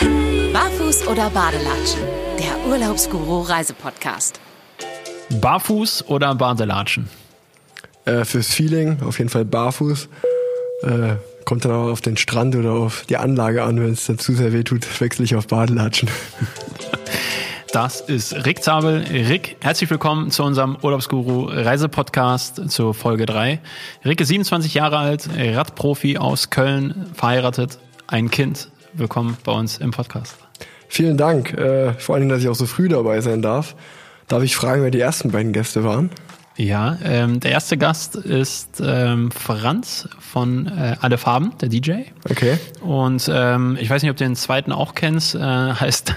Barfuß oder Badelatschen? Der Urlaubsguru Reisepodcast. Barfuß oder Badelatschen? Äh, fürs Feeling auf jeden Fall barfuß. Äh, kommt dann auch auf den Strand oder auf die Anlage an. Wenn es dann zu sehr weh tut, wechsle ich auf Badelatschen. Das ist Rick Zabel. Rick, herzlich willkommen zu unserem Urlaubsguru Reisepodcast zur Folge 3. Rick ist 27 Jahre alt, Radprofi aus Köln, verheiratet, ein Kind. Willkommen bei uns im Podcast. Vielen Dank. Äh, vor allem, dass ich auch so früh dabei sein darf. Darf ich fragen, wer die ersten beiden Gäste waren? Ja, ähm, der erste Gast ist ähm, Franz von äh, Alle Farben, der DJ. Okay. Und ähm, ich weiß nicht, ob du den zweiten auch kennst. Äh, heißt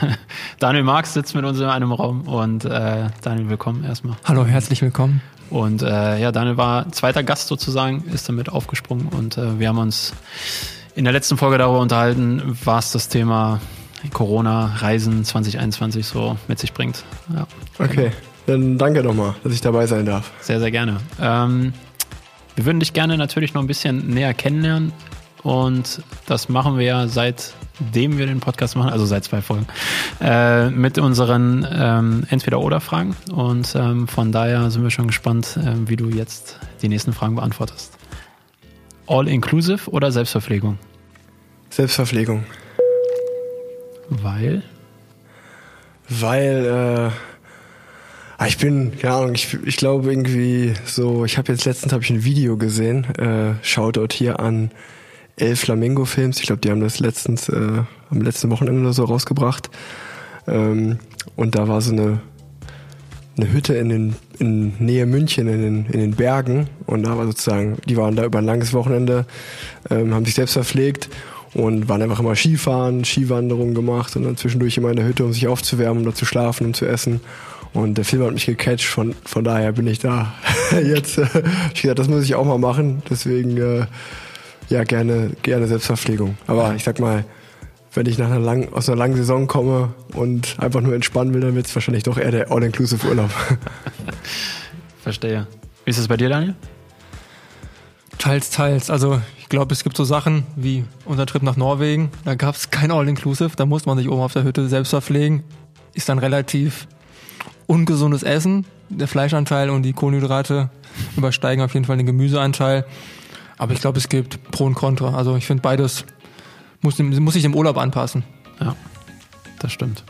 Daniel Marx sitzt mit uns in einem Raum. Und äh, Daniel, willkommen erstmal. Hallo, herzlich willkommen. Und äh, ja, Daniel war zweiter Gast sozusagen, ist damit aufgesprungen. Und äh, wir haben uns in der letzten Folge darüber unterhalten, was das Thema Corona, Reisen 2021 so mit sich bringt. Ja. Okay. Dann danke nochmal, dass ich dabei sein darf. Sehr, sehr gerne. Ähm, wir würden dich gerne natürlich noch ein bisschen näher kennenlernen. Und das machen wir ja seitdem wir den Podcast machen, also seit zwei Folgen, äh, mit unseren ähm, Entweder-Oder-Fragen. Und ähm, von daher sind wir schon gespannt, äh, wie du jetzt die nächsten Fragen beantwortest. All-inclusive oder Selbstverpflegung? Selbstverpflegung. Weil? Weil, äh, Ah, ich bin, keine Ahnung, ich, ich glaube irgendwie so, ich habe jetzt letztens hab ich ein Video gesehen, äh, Shoutout hier an El Flamingo Films, ich glaube, die haben das letztens, äh, am letzten Wochenende oder so rausgebracht. Ähm, und da war so eine, eine Hütte in den in Nähe München in den, in den Bergen und da war sozusagen, die waren da über ein langes Wochenende, ähm, haben sich selbst verpflegt und waren einfach immer Skifahren, Skiwanderungen gemacht und dann zwischendurch immer in der Hütte, um sich aufzuwärmen, um da zu schlafen, um zu essen. Und der Film hat mich gecatcht, von, von daher bin ich da. Jetzt, äh, ich gesagt, das muss ich auch mal machen. Deswegen, äh, ja, gerne, gerne Selbstverpflegung. Aber ich sag mal, wenn ich nach einer langen, aus einer langen Saison komme und einfach nur entspannen will, dann wird es wahrscheinlich doch eher der All-Inclusive Urlaub. Verstehe. Wie ist es bei dir, Daniel? Teils, teils. Also ich glaube, es gibt so Sachen wie unser Trip nach Norwegen. Da gab es kein All-Inclusive. Da musste man sich oben auf der Hütte selbst verpflegen. Ist dann relativ ungesundes Essen. Der Fleischanteil und die Kohlenhydrate übersteigen auf jeden Fall den Gemüseanteil. Aber ich glaube, es gibt Pro und Contra. Also ich finde beides muss, muss sich dem Urlaub anpassen. Ja, das stimmt.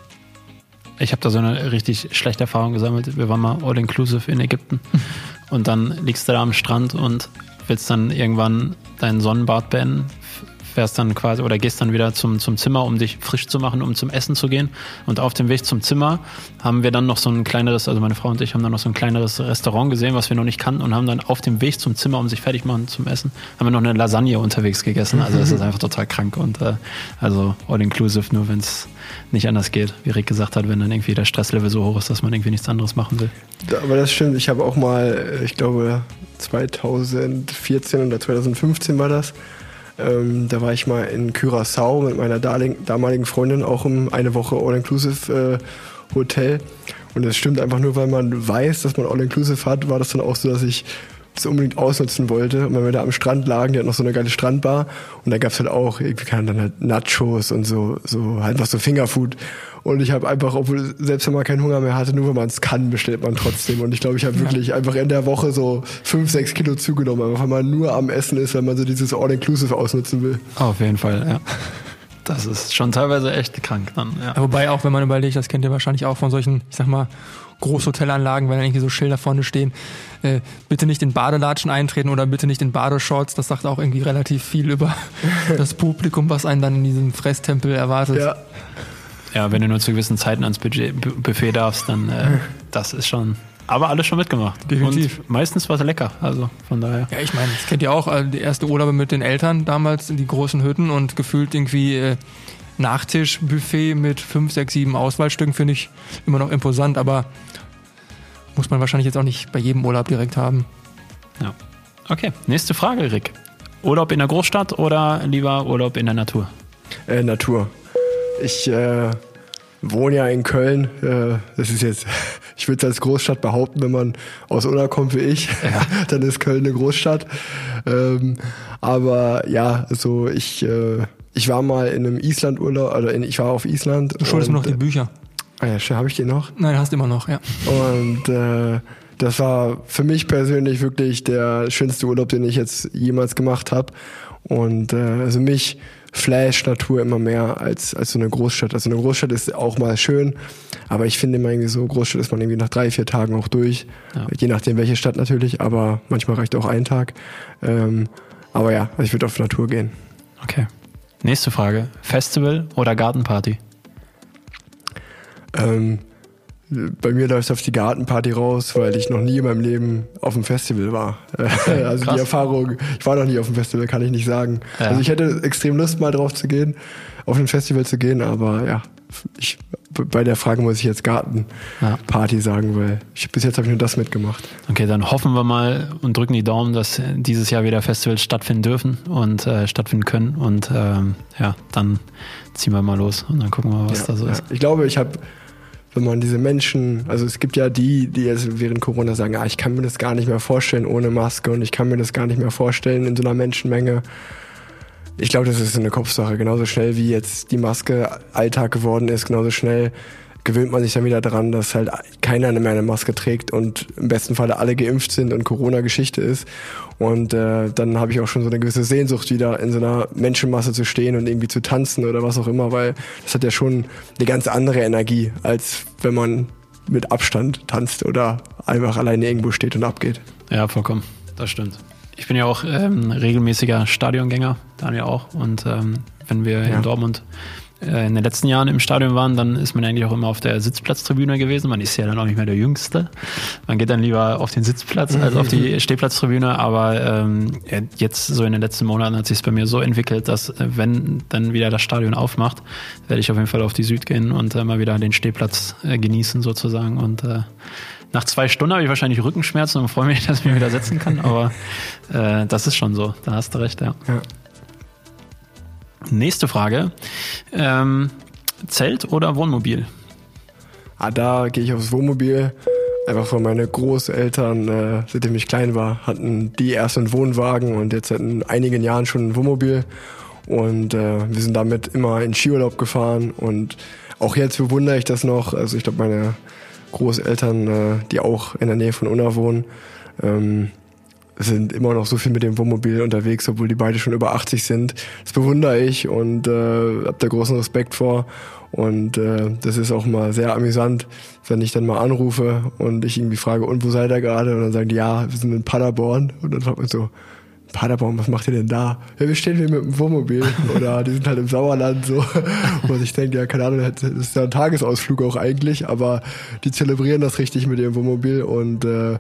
Ich habe da so eine richtig schlechte Erfahrung gesammelt. Wir waren mal all-inclusive in Ägypten und dann liegst du da am Strand und willst dann irgendwann deinen Sonnenbad beenden, fährst dann quasi oder gehst dann wieder zum, zum Zimmer, um dich frisch zu machen, um zum Essen zu gehen. Und auf dem Weg zum Zimmer haben wir dann noch so ein kleineres, also meine Frau und ich haben dann noch so ein kleineres Restaurant gesehen, was wir noch nicht kannten und haben dann auf dem Weg zum Zimmer, um sich fertig machen zum Essen, haben wir noch eine Lasagne unterwegs gegessen. Also das ist einfach total krank und äh, also all inclusive, nur wenn es nicht anders geht, wie Rick gesagt hat, wenn dann irgendwie der Stresslevel so hoch ist, dass man irgendwie nichts anderes machen will. Aber das stimmt, ich habe auch mal, ich glaube 2014 oder 2015 war das, ähm, da war ich mal in Curaçao mit meiner damaligen Freundin auch um eine Woche All-Inclusive äh, Hotel. Und das stimmt einfach nur, weil man weiß, dass man All-Inclusive hat, war das dann auch so, dass ich das unbedingt ausnutzen wollte. Und wenn wir da am Strand lagen, die hat noch so eine geile Strandbar und da gab's halt auch irgendwie keine dann halt Nachos und so, so halt was so Fingerfood. Und ich habe einfach, obwohl selbst wenn man keinen Hunger mehr hatte, nur wenn man es kann, bestellt man trotzdem. Und ich glaube, ich habe wirklich ja. einfach in der Woche so fünf, sechs Kilo zugenommen, einfach weil man nur am Essen ist, wenn man so dieses All-Inclusive ausnutzen will. Auf jeden Fall, ja. Das ist schon teilweise echt krank dann, ja. Wobei auch, wenn man überlegt, das kennt ihr wahrscheinlich auch von solchen, ich sag mal, Großhotelanlagen, wenn da irgendwie so Schilder vorne stehen, äh, bitte nicht in Badelatschen eintreten oder bitte nicht in Badeshorts. Das sagt auch irgendwie relativ viel über das Publikum, was einen dann in diesem Fresstempel erwartet. Ja. Ja, wenn du nur zu gewissen Zeiten ans Budget, Buffet darfst, dann äh, das ist schon. Aber alles schon mitgemacht. Definitiv. Und meistens war es lecker. Also von daher. Ja, ich meine, das kennt ihr auch, äh, die erste Urlaube mit den Eltern damals in die großen Hütten und gefühlt irgendwie äh, Nachtischbuffet mit fünf, sechs, sieben Auswahlstücken finde ich immer noch imposant, aber muss man wahrscheinlich jetzt auch nicht bei jedem Urlaub direkt haben. Ja. Okay, nächste Frage, Rick. Urlaub in der Großstadt oder lieber Urlaub in der Natur? Äh, Natur. Ich äh, wohne ja in Köln. Äh, das ist jetzt, ich würde es als Großstadt behaupten, wenn man aus Unna kommt wie ich, ja. dann ist Köln eine Großstadt. Ähm, aber ja, also ich äh, ich war mal in einem Island-Urlaub, oder in, ich war auf Island. Du schuldest mir noch die und, Bücher. Ah ja, habe ich die noch? Nein, hast immer noch, ja. Und äh, das war für mich persönlich wirklich der schönste Urlaub, den ich jetzt jemals gemacht habe. Und äh, also mich flash Natur immer mehr als, als so eine Großstadt. Also eine Großstadt ist auch mal schön, aber ich finde immer irgendwie so, Großstadt ist man irgendwie nach drei, vier Tagen auch durch. Ja. Je nachdem welche Stadt natürlich, aber manchmal reicht auch ein Tag. Ähm, aber ja, also ich würde auf Natur gehen. Okay. Nächste Frage. Festival oder Gartenparty? Ähm, bei mir läuft es auf die Gartenparty raus, weil ich noch nie in meinem Leben auf dem Festival war. also krass. die Erfahrung, ich war noch nie auf dem Festival, kann ich nicht sagen. Ja. Also ich hätte extrem Lust mal drauf zu gehen, auf ein Festival zu gehen, aber ja, ich, bei der Frage muss ich jetzt Gartenparty sagen, weil ich, bis jetzt habe ich nur das mitgemacht. Okay, dann hoffen wir mal und drücken die Daumen, dass dieses Jahr wieder Festivals stattfinden dürfen und äh, stattfinden können. Und ähm, ja, dann ziehen wir mal los und dann gucken wir, was ja, da so ja. ist. Ich glaube, ich habe, wenn man diese Menschen, also es gibt ja die, die jetzt während Corona sagen, ah, ich kann mir das gar nicht mehr vorstellen ohne Maske und ich kann mir das gar nicht mehr vorstellen in so einer Menschenmenge. Ich glaube, das ist eine Kopfsache. Genauso schnell wie jetzt die Maske Alltag geworden ist, genauso schnell gewöhnt man sich dann wieder dran, dass halt keiner mehr eine Maske trägt und im besten Falle alle geimpft sind und Corona Geschichte ist. Und äh, dann habe ich auch schon so eine gewisse Sehnsucht, wieder in so einer Menschenmasse zu stehen und irgendwie zu tanzen oder was auch immer, weil das hat ja schon eine ganz andere Energie, als wenn man mit Abstand tanzt oder einfach alleine irgendwo steht und abgeht. Ja, vollkommen. Das stimmt. Ich bin ja auch ähm, regelmäßiger Stadiongänger, Daniel auch. Und ähm, wenn wir Ja. in Dortmund in den letzten Jahren im Stadion waren, dann ist man eigentlich auch immer auf der Sitzplatztribüne gewesen. Man ist ja dann auch nicht mehr der Jüngste. Man geht dann lieber auf den Sitzplatz als auf die Stehplatztribüne. Aber ähm, jetzt so in den letzten Monaten hat sich es bei mir so entwickelt, dass äh, wenn dann wieder das Stadion aufmacht, werde ich auf jeden Fall auf die Süd gehen und äh, mal wieder den Stehplatz äh, genießen sozusagen. Und äh, nach zwei Stunden habe ich wahrscheinlich Rückenschmerzen und freue mich, dass ich mich wieder setzen kann. Aber äh, das ist schon so. Da hast du recht, ja. Ja. Nächste Frage. Ähm, Zelt oder Wohnmobil? Ah, da gehe ich aufs Wohnmobil. Einfach weil meine Großeltern, äh, seitdem ich klein war, hatten die erst einen Wohnwagen und jetzt seit einigen Jahren schon ein Wohnmobil. Und äh, wir sind damit immer in Skiurlaub gefahren. Und auch jetzt bewundere ich das noch. Also ich glaube, meine Großeltern, äh, die auch in der Nähe von Unna wohnen, ähm, sind immer noch so viel mit dem Wohnmobil unterwegs, obwohl die beide schon über 80 sind. Das bewundere ich und äh, habe da großen Respekt vor. Und äh, das ist auch mal sehr amüsant, wenn ich dann mal anrufe und ich irgendwie frage, und wo seid ihr gerade? Und dann sagen die, ja, wir sind in Paderborn. Und dann fragt man so, Paderborn, was macht ihr denn da? Ja, wir stehen hier mit dem Wohnmobil. Oder die sind halt im Sauerland so. Und ich denke, ja, keine Ahnung, das ist ja ein Tagesausflug auch eigentlich, aber die zelebrieren das richtig mit ihrem Wohnmobil und äh,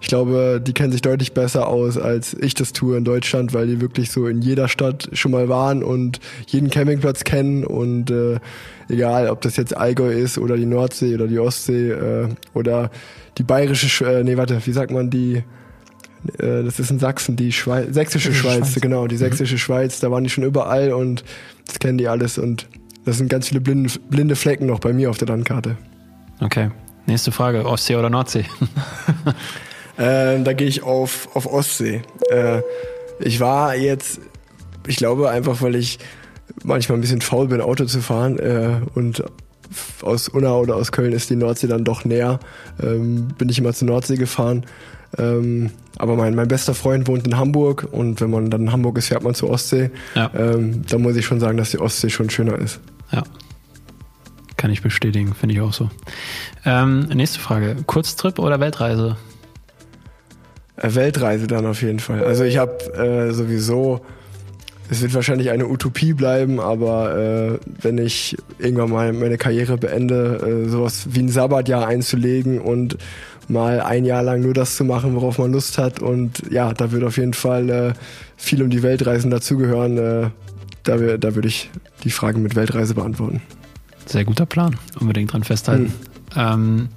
ich glaube, die kennen sich deutlich besser aus, als ich das tue in Deutschland, weil die wirklich so in jeder Stadt schon mal waren und jeden Campingplatz kennen und äh, egal, ob das jetzt Allgäu ist oder die Nordsee oder die Ostsee äh, oder die bayerische, Sch- äh, nee, warte, wie sagt man die, äh, das ist in Sachsen, die Schweiz, sächsische Schweiz, Schweiz. genau, die sächsische Schweiz, da waren die schon überall und das kennen die alles und das sind ganz viele blinde, blinde Flecken noch bei mir auf der Landkarte. Okay. Nächste Frage. Ostsee oder Nordsee? Ähm, da gehe ich auf, auf Ostsee. Äh, ich war jetzt, ich glaube einfach, weil ich manchmal ein bisschen faul bin, Auto zu fahren äh, und aus Unna oder aus Köln ist die Nordsee dann doch näher, ähm, bin ich immer zur Nordsee gefahren. Ähm, aber mein, mein bester Freund wohnt in Hamburg und wenn man dann in Hamburg ist, fährt man zur Ostsee. Ja. Ähm, da muss ich schon sagen, dass die Ostsee schon schöner ist. Ja. Kann ich bestätigen, finde ich auch so. Ähm, nächste Frage. Kurztrip oder Weltreise? Äh, Weltreise dann auf jeden Fall. Also ich habe äh, sowieso, es wird wahrscheinlich eine Utopie bleiben, aber äh, wenn ich irgendwann mal meine Karriere beende, äh, sowas wie ein Sabbatjahr einzulegen und mal ein Jahr lang nur das zu machen, worauf man Lust hat und ja, da wird auf jeden Fall äh, viel um die Weltreisen dazugehören. Äh, da da würde ich die Fragen mit Weltreise beantworten. Sehr guter Plan. Unbedingt dran festhalten. Ähm,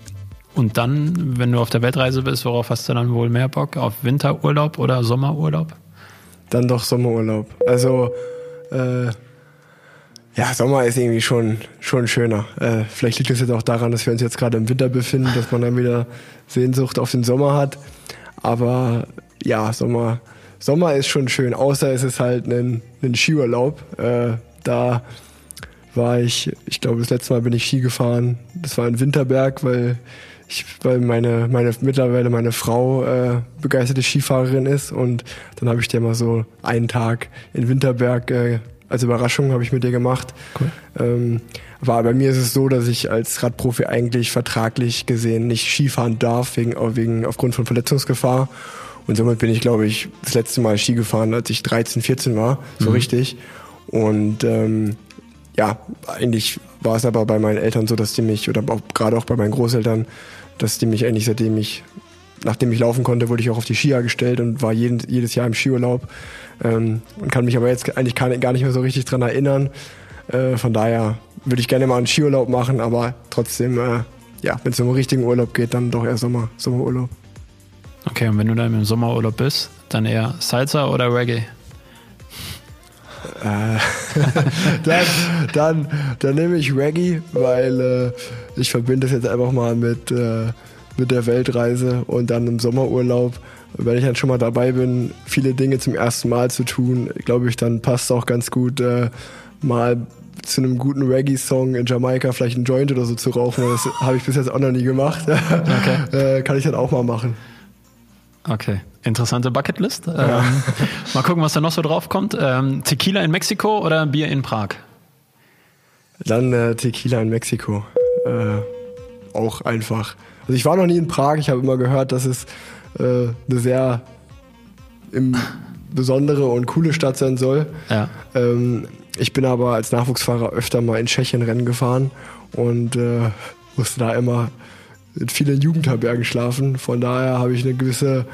und dann, wenn du auf der Weltreise bist, worauf hast du dann wohl mehr Bock? Auf Winterurlaub oder Sommerurlaub? Dann doch Sommerurlaub. Also äh, ja, Sommer ist irgendwie schon schon schöner. Äh, vielleicht liegt es jetzt auch daran, dass wir uns jetzt gerade im Winter befinden, dass man dann wieder Sehnsucht auf den Sommer hat. Aber ja, Sommer Sommer ist schon schön. Außer es ist halt ein, ein Skiurlaub. Äh, Da war ich, ich glaube, das letzte Mal bin ich Ski gefahren. Das war in Winterberg, weil ich, weil meine, meine mittlerweile meine Frau äh, begeisterte Skifahrerin ist und dann habe ich dir mal so einen Tag in Winterberg äh, als Überraschung habe ich mit dir gemacht. Cool. Ähm, aber bei mir ist es so, dass ich als Radprofi eigentlich vertraglich gesehen nicht Skifahren darf, wegen, wegen aufgrund von Verletzungsgefahr. Und somit bin ich, glaube ich, das letzte Mal Ski gefahren, als ich 13, 14 war, so Mhm. richtig. Und ähm, ja, eigentlich war es aber bei meinen Eltern so, dass die mich, oder auch, gerade auch bei meinen Großeltern, dass die mich eigentlich seitdem ich, nachdem ich laufen konnte, wurde ich auch auf die Skier gestellt und war jeden, jedes Jahr im Skiurlaub. Ähm, und kann mich aber jetzt eigentlich gar nicht, mehr so richtig dran erinnern. Äh, von daher würde ich gerne mal einen Skiurlaub machen, aber trotzdem, äh, ja, wenn es um einen richtigen Urlaub geht, dann doch eher Sommer, Sommerurlaub. Okay, und wenn du dann im Sommerurlaub bist, dann eher Salsa oder Reggae? Äh, dann, dann, dann nehme ich Reggae, weil äh, ich verbinde das jetzt einfach mal mit, äh, mit der Weltreise und dann im Sommerurlaub. Wenn ich dann schon mal dabei bin, viele Dinge zum ersten Mal zu tun, glaube ich, dann passt auch ganz gut, äh, mal zu einem guten Reggae-Song in Jamaika vielleicht einen Joint oder so zu rauchen. Das habe ich bis jetzt auch noch nie gemacht. Okay. äh, kann ich dann auch mal machen. Okay, interessante Bucketlist. Ähm, mal gucken, was da noch so drauf kommt. Ähm, Tequila in Mexiko oder Bier in Prag? Dann äh, Tequila in Mexiko. Äh, auch einfach. Also ich war noch nie in Prag. Ich habe immer gehört, dass es äh, eine sehr besondere und coole Stadt sein soll. Ja. Ähm, ich bin aber als Nachwuchsfahrer öfter mal in Tschechien Rennen gefahren und äh, musste da immer in vielen Jugendherbergen schlafen. Von daher habe ich eine gewisse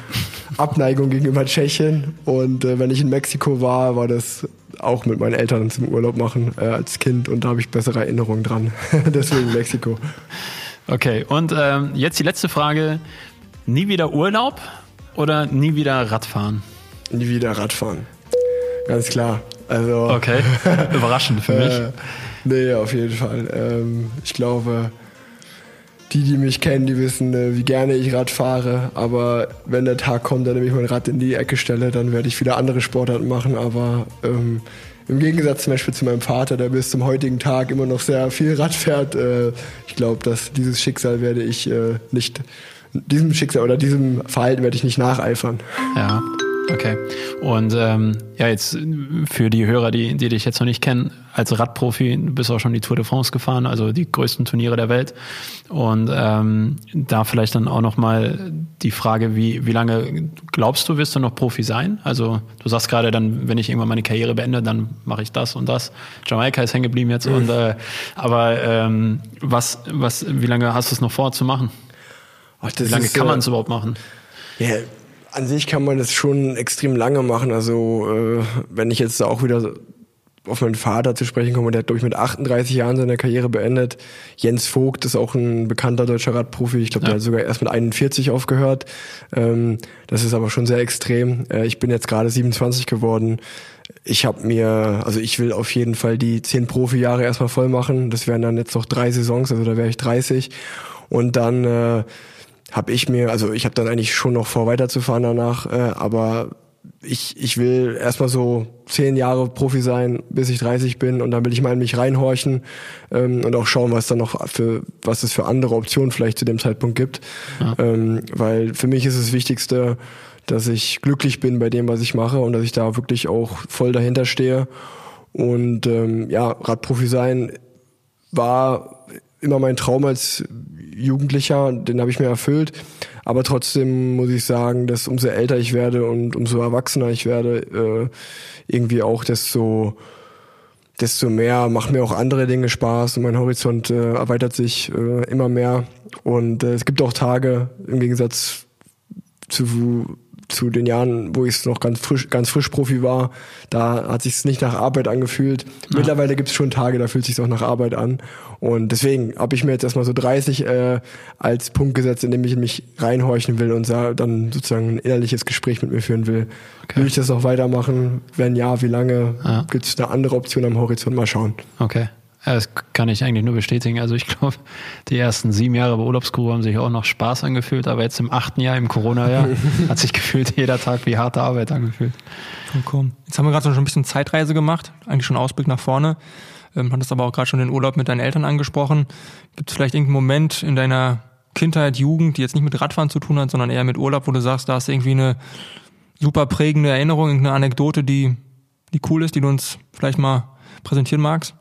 Abneigung gegenüber Tschechien. Und äh, wenn ich in Mexiko war, war das auch mit meinen Eltern zum Urlaub machen äh, als Kind und da habe ich bessere Erinnerungen dran. Deswegen Mexiko. Okay, und ähm, jetzt die letzte Frage. Nie wieder Urlaub oder nie wieder Radfahren? Nie wieder Radfahren. Ganz klar. Also, Okay, überraschend für mich. Äh, nee, auf jeden Fall. Ähm, ich glaube, die, die mich kennen, die wissen, äh, wie gerne ich Rad fahre. Aber wenn der Tag kommt, an dem ich mein Rad in die Ecke stelle, dann werde ich wieder andere Sportarten machen. Aber ähm, im Gegensatz zum Beispiel zu meinem Vater, der bis zum heutigen Tag immer noch sehr viel Rad fährt, äh, ich glaube, dass dieses Schicksal werde ich äh, nicht, diesem Schicksal oder diesem Verhalten werde ich nicht nacheifern. Ja, okay. Und ähm, ja, jetzt für die Hörer, die, die dich jetzt noch nicht kennen, als Radprofi, du bist auch schon die Tour de France gefahren, also die größten Turniere der Welt. Und ähm, da vielleicht dann auch nochmal die Frage, wie, wie lange glaubst du, wirst du noch Profi sein? Also du sagst gerade dann, wenn ich irgendwann meine Karriere beende, dann mache ich das und das. Jamaika ist hängen geblieben jetzt. Und, äh, aber ähm, was, was, wie lange hast du es noch vor zu machen? Ach, Wie lange ist, kann äh, man es überhaupt machen? Ja, an sich kann man das schon extrem lange machen. Also äh, wenn ich jetzt auch wieder auf meinen Vater zu sprechen komme, der hat, glaube ich, mit 38 Jahren seine Karriere beendet. Jens Vogt ist auch ein bekannter deutscher Radprofi. Ich glaube, der Ja. hat sogar erst mit 41 aufgehört. Ähm, das ist aber schon sehr extrem. Äh, ich bin jetzt gerade 27 geworden. Ich habe mir, also ich will auf jeden Fall die 10 Profi-Jahre erstmal voll machen. Das wären dann jetzt noch drei Saisons, also da wäre ich 30. Und dann äh, habe ich mir, also ich habe dann eigentlich schon noch vor weiterzufahren danach, äh, aber ich, ich will erstmal so zehn Jahre Profi sein, bis ich 30 bin und dann will ich mal in mich reinhorchen ähm, und auch schauen, was dann noch für, was es für andere Optionen vielleicht zu dem Zeitpunkt gibt. Ähm, weil für mich ist das Wichtigste, dass ich glücklich bin bei dem, was ich mache und dass ich da wirklich auch voll dahinter stehe. Und ähm, ja, Radprofi sein war immer mein Traum als Jugendlicher, den habe ich mir erfüllt. Aber trotzdem muss ich sagen, dass umso älter ich werde und umso erwachsener ich werde, äh, irgendwie auch desto, desto mehr machen mir auch andere Dinge Spaß und mein Horizont äh, erweitert sich äh, immer mehr. Und es gibt auch Tage, im Gegensatz zu, zu den Jahren, wo ich noch ganz frisch, ganz frisch Profi war, da hat sich nicht nach Arbeit angefühlt. Mittlerweile gibt es schon Tage, da fühlt sich auch nach Arbeit an. Und deswegen habe ich mir jetzt erstmal so 30 äh, als Punkt gesetzt, in dem ich mich reinhorchen will und dann sozusagen ein innerliches Gespräch mit mir führen will. Will ich das noch weitermachen? Wenn ja, wie lange? Ja. Gibt es eine andere Option am Horizont? Mal schauen. Okay. Das kann ich eigentlich nur bestätigen. Also ich glaube, die ersten sieben Jahre bei Urlaubsguru haben sich auch noch Spaß angefühlt, aber jetzt im achten Jahr, im Corona-Jahr, hat sich gefühlt jeder Tag wie harte Arbeit angefühlt. Vollkommen. Jetzt haben wir gerade schon ein bisschen Zeitreise gemacht, eigentlich schon Ausblick nach vorne. Ähm, hattest aber auch gerade schon den Urlaub mit deinen Eltern angesprochen. Gibt es vielleicht irgendeinen Moment in deiner Kindheit, Jugend, die jetzt nicht mit Radfahren zu tun hat, sondern eher mit Urlaub, wo du sagst, da hast du irgendwie eine super prägende Erinnerung, irgendeine Anekdote, die, die cool ist, die du uns vielleicht mal präsentieren magst?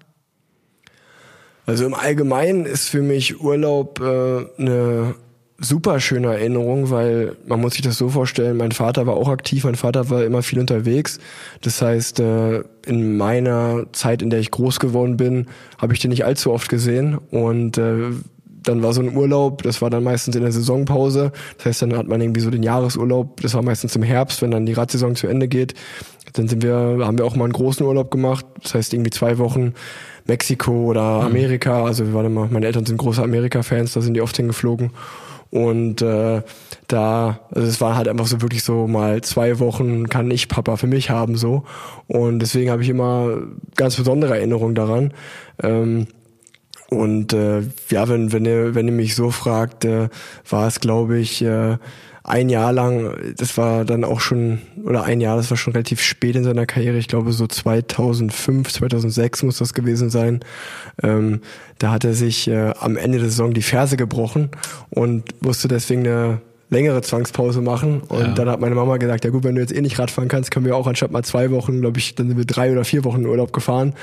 Also im Allgemeinen ist für mich Urlaub äh, eine super schöne Erinnerung, weil man muss sich das so vorstellen, mein Vater war auch aktiv, mein Vater war immer viel unterwegs. Das heißt, äh, in meiner Zeit, in der ich groß geworden bin, habe ich den nicht allzu oft gesehen und äh, dann war so ein Urlaub, das war dann meistens in der Saisonpause. Das heißt, dann hat man irgendwie so den Jahresurlaub, das war meistens im Herbst, wenn dann die Radsaison zu Ende geht. Dann sind wir, haben wir auch mal einen großen Urlaub gemacht. Das heißt, irgendwie zwei Wochen Mexiko oder mhm. Amerika. Also wir waren immer, meine Eltern sind große Amerika-Fans, da sind die oft hingeflogen. Und äh, da, also es war halt einfach so wirklich so mal zwei Wochen kann ich Papa für mich haben so. Und deswegen habe ich immer ganz besondere Erinnerungen daran. Ähm, und äh, ja, wenn, wenn ihr, wenn ihr mich so fragt, äh, war es, glaube ich, äh, ein Jahr lang, das war dann auch schon, oder ein Jahr, das war schon relativ spät in seiner Karriere, ich glaube so 2005, 2006 muss das gewesen sein. Ähm, da hat er sich äh, am Ende der Saison die Ferse gebrochen und musste deswegen eine längere Zwangspause machen. Und ja. dann hat meine Mama gesagt, ja gut, wenn du jetzt eh nicht Radfahren kannst, können wir auch anstatt mal zwei Wochen, glaube ich, dann sind wir drei oder vier Wochen in Urlaub gefahren.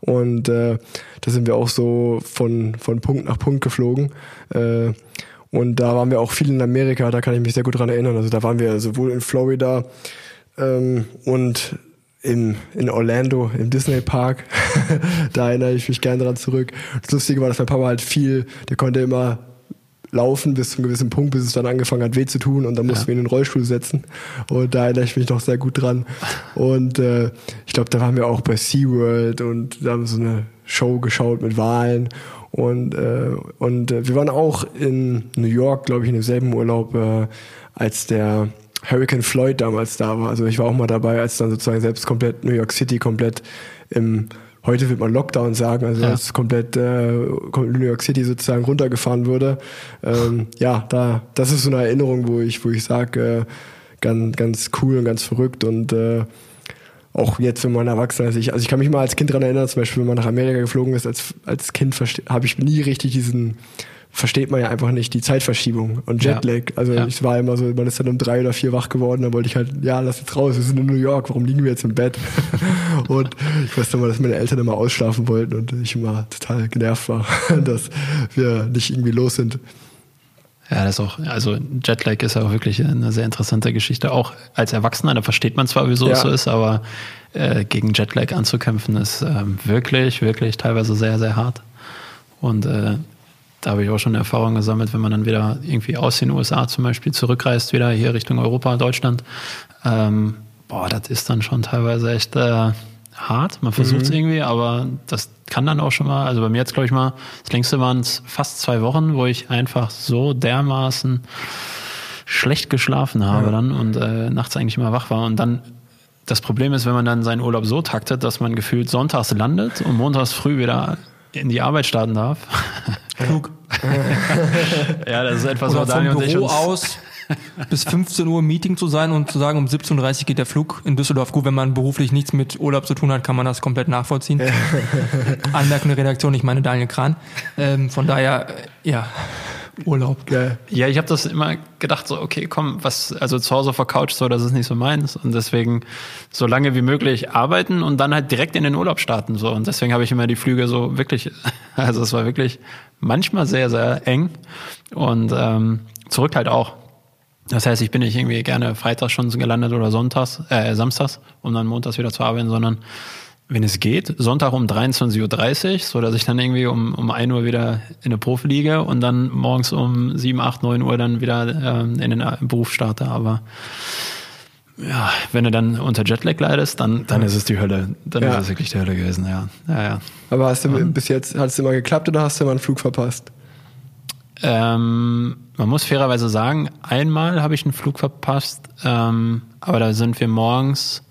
Und äh, da sind wir auch so von, von Punkt nach Punkt geflogen. Äh, und da waren wir auch viel in Amerika, da kann ich mich sehr gut dran erinnern. Also da waren wir sowohl in Florida ähm, und in, in Orlando, im Disney Park. da erinnere ich mich gerne dran zurück. Das Lustige war, dass mein Papa halt viel, der konnte immer laufen bis zu einem gewissen Punkt, bis es dann angefangen hat, weh zu tun und dann mussten ja. wir ihn in den Rollstuhl setzen. Und da erinnere ich mich noch sehr gut dran. Und äh, ich glaube, da waren wir auch bei SeaWorld und da haben so eine Show geschaut mit Wahlen und, äh, und äh, wir waren auch in New York, glaube ich, in demselben Urlaub, äh, als der Hurricane Floyd damals da war. Also ich war auch mal dabei, als dann sozusagen selbst komplett New York City komplett im heute wird man Lockdown sagen, also ja. als komplett äh, New York City sozusagen runtergefahren wurde. Ähm, ja, da das ist so eine Erinnerung, wo ich, wo ich sage, äh, ganz, ganz cool und ganz verrückt und äh, auch jetzt, wenn man erwachsen ist. Ich, also ich kann mich mal als Kind daran erinnern, zum Beispiel, wenn man nach Amerika geflogen ist, als, als Kind habe ich nie richtig diesen, versteht man ja einfach nicht, die Zeitverschiebung und Jetlag. Ja. Also ja. ich war immer so, man ist dann um drei oder vier wach geworden, dann wollte ich halt, ja, lass jetzt raus, wir sind in New York, warum liegen wir jetzt im Bett? und ich weiß noch mal, dass meine Eltern immer ausschlafen wollten und ich immer total genervt war, dass wir nicht irgendwie los sind. Ja, das ist auch, also Jetlag ist auch wirklich eine sehr interessante Geschichte. Auch als Erwachsener, da versteht man zwar, wieso ja. es so ist, aber äh, gegen Jetlag anzukämpfen ist äh, wirklich, wirklich teilweise sehr, sehr hart. Und äh, da habe ich auch schon Erfahrungen gesammelt, wenn man dann wieder irgendwie aus den USA zum Beispiel zurückreist, wieder hier Richtung Europa, Deutschland. Ähm, boah, das ist dann schon teilweise echt äh, hart. Man versucht es mhm. irgendwie, aber das kann dann auch schon mal, also bei mir jetzt glaube ich mal, das längste waren es fast zwei Wochen, wo ich einfach so dermaßen schlecht geschlafen habe ja. dann und äh, nachts eigentlich immer wach war und dann das Problem ist, wenn man dann seinen Urlaub so taktet, dass man gefühlt sonntags landet und montags früh wieder in die Arbeit starten darf. Klug. ja, das ist etwas, was Daniel vom Büro aus bis 15 Uhr Meeting zu sein und zu sagen, um 17.30 Uhr geht der Flug in Düsseldorf. Gut, wenn man beruflich nichts mit Urlaub zu tun hat, kann man das komplett nachvollziehen. Anmerkende Redaktion, ich meine Daniel Kran. Ähm, von daher, äh, ja, Urlaub. Geil. Ja, ich habe das immer gedacht, so, okay, komm, was, also zu Hause auf der Couch, so, das ist nicht so meins. Und deswegen so lange wie möglich arbeiten und dann halt direkt in den Urlaub starten. So. Und deswegen habe ich immer die Flüge so wirklich, also es war wirklich manchmal sehr, sehr eng. Und ähm, zurück halt auch. Das heißt, ich bin nicht irgendwie gerne freitags schon gelandet oder sonntags, äh, samstags, um dann montags wieder zu arbeiten, sondern wenn es geht, Sonntag um 23.30 Uhr, so dass ich dann irgendwie um, um 1 Uhr wieder in der Profi liege und dann morgens um 7, 8, 9 Uhr dann wieder ähm, in den Beruf starte. Aber ja, wenn du dann unter Jetlag leidest, dann, dann ist es die Hölle. Dann ja. ist es wirklich die Hölle gewesen, ja. ja, ja. Aber hast du um, bis jetzt, hat es immer geklappt oder hast du immer einen Flug verpasst? Ähm, man muss fairerweise sagen, einmal habe ich einen Flug verpasst, ähm, aber da sind wir morgens,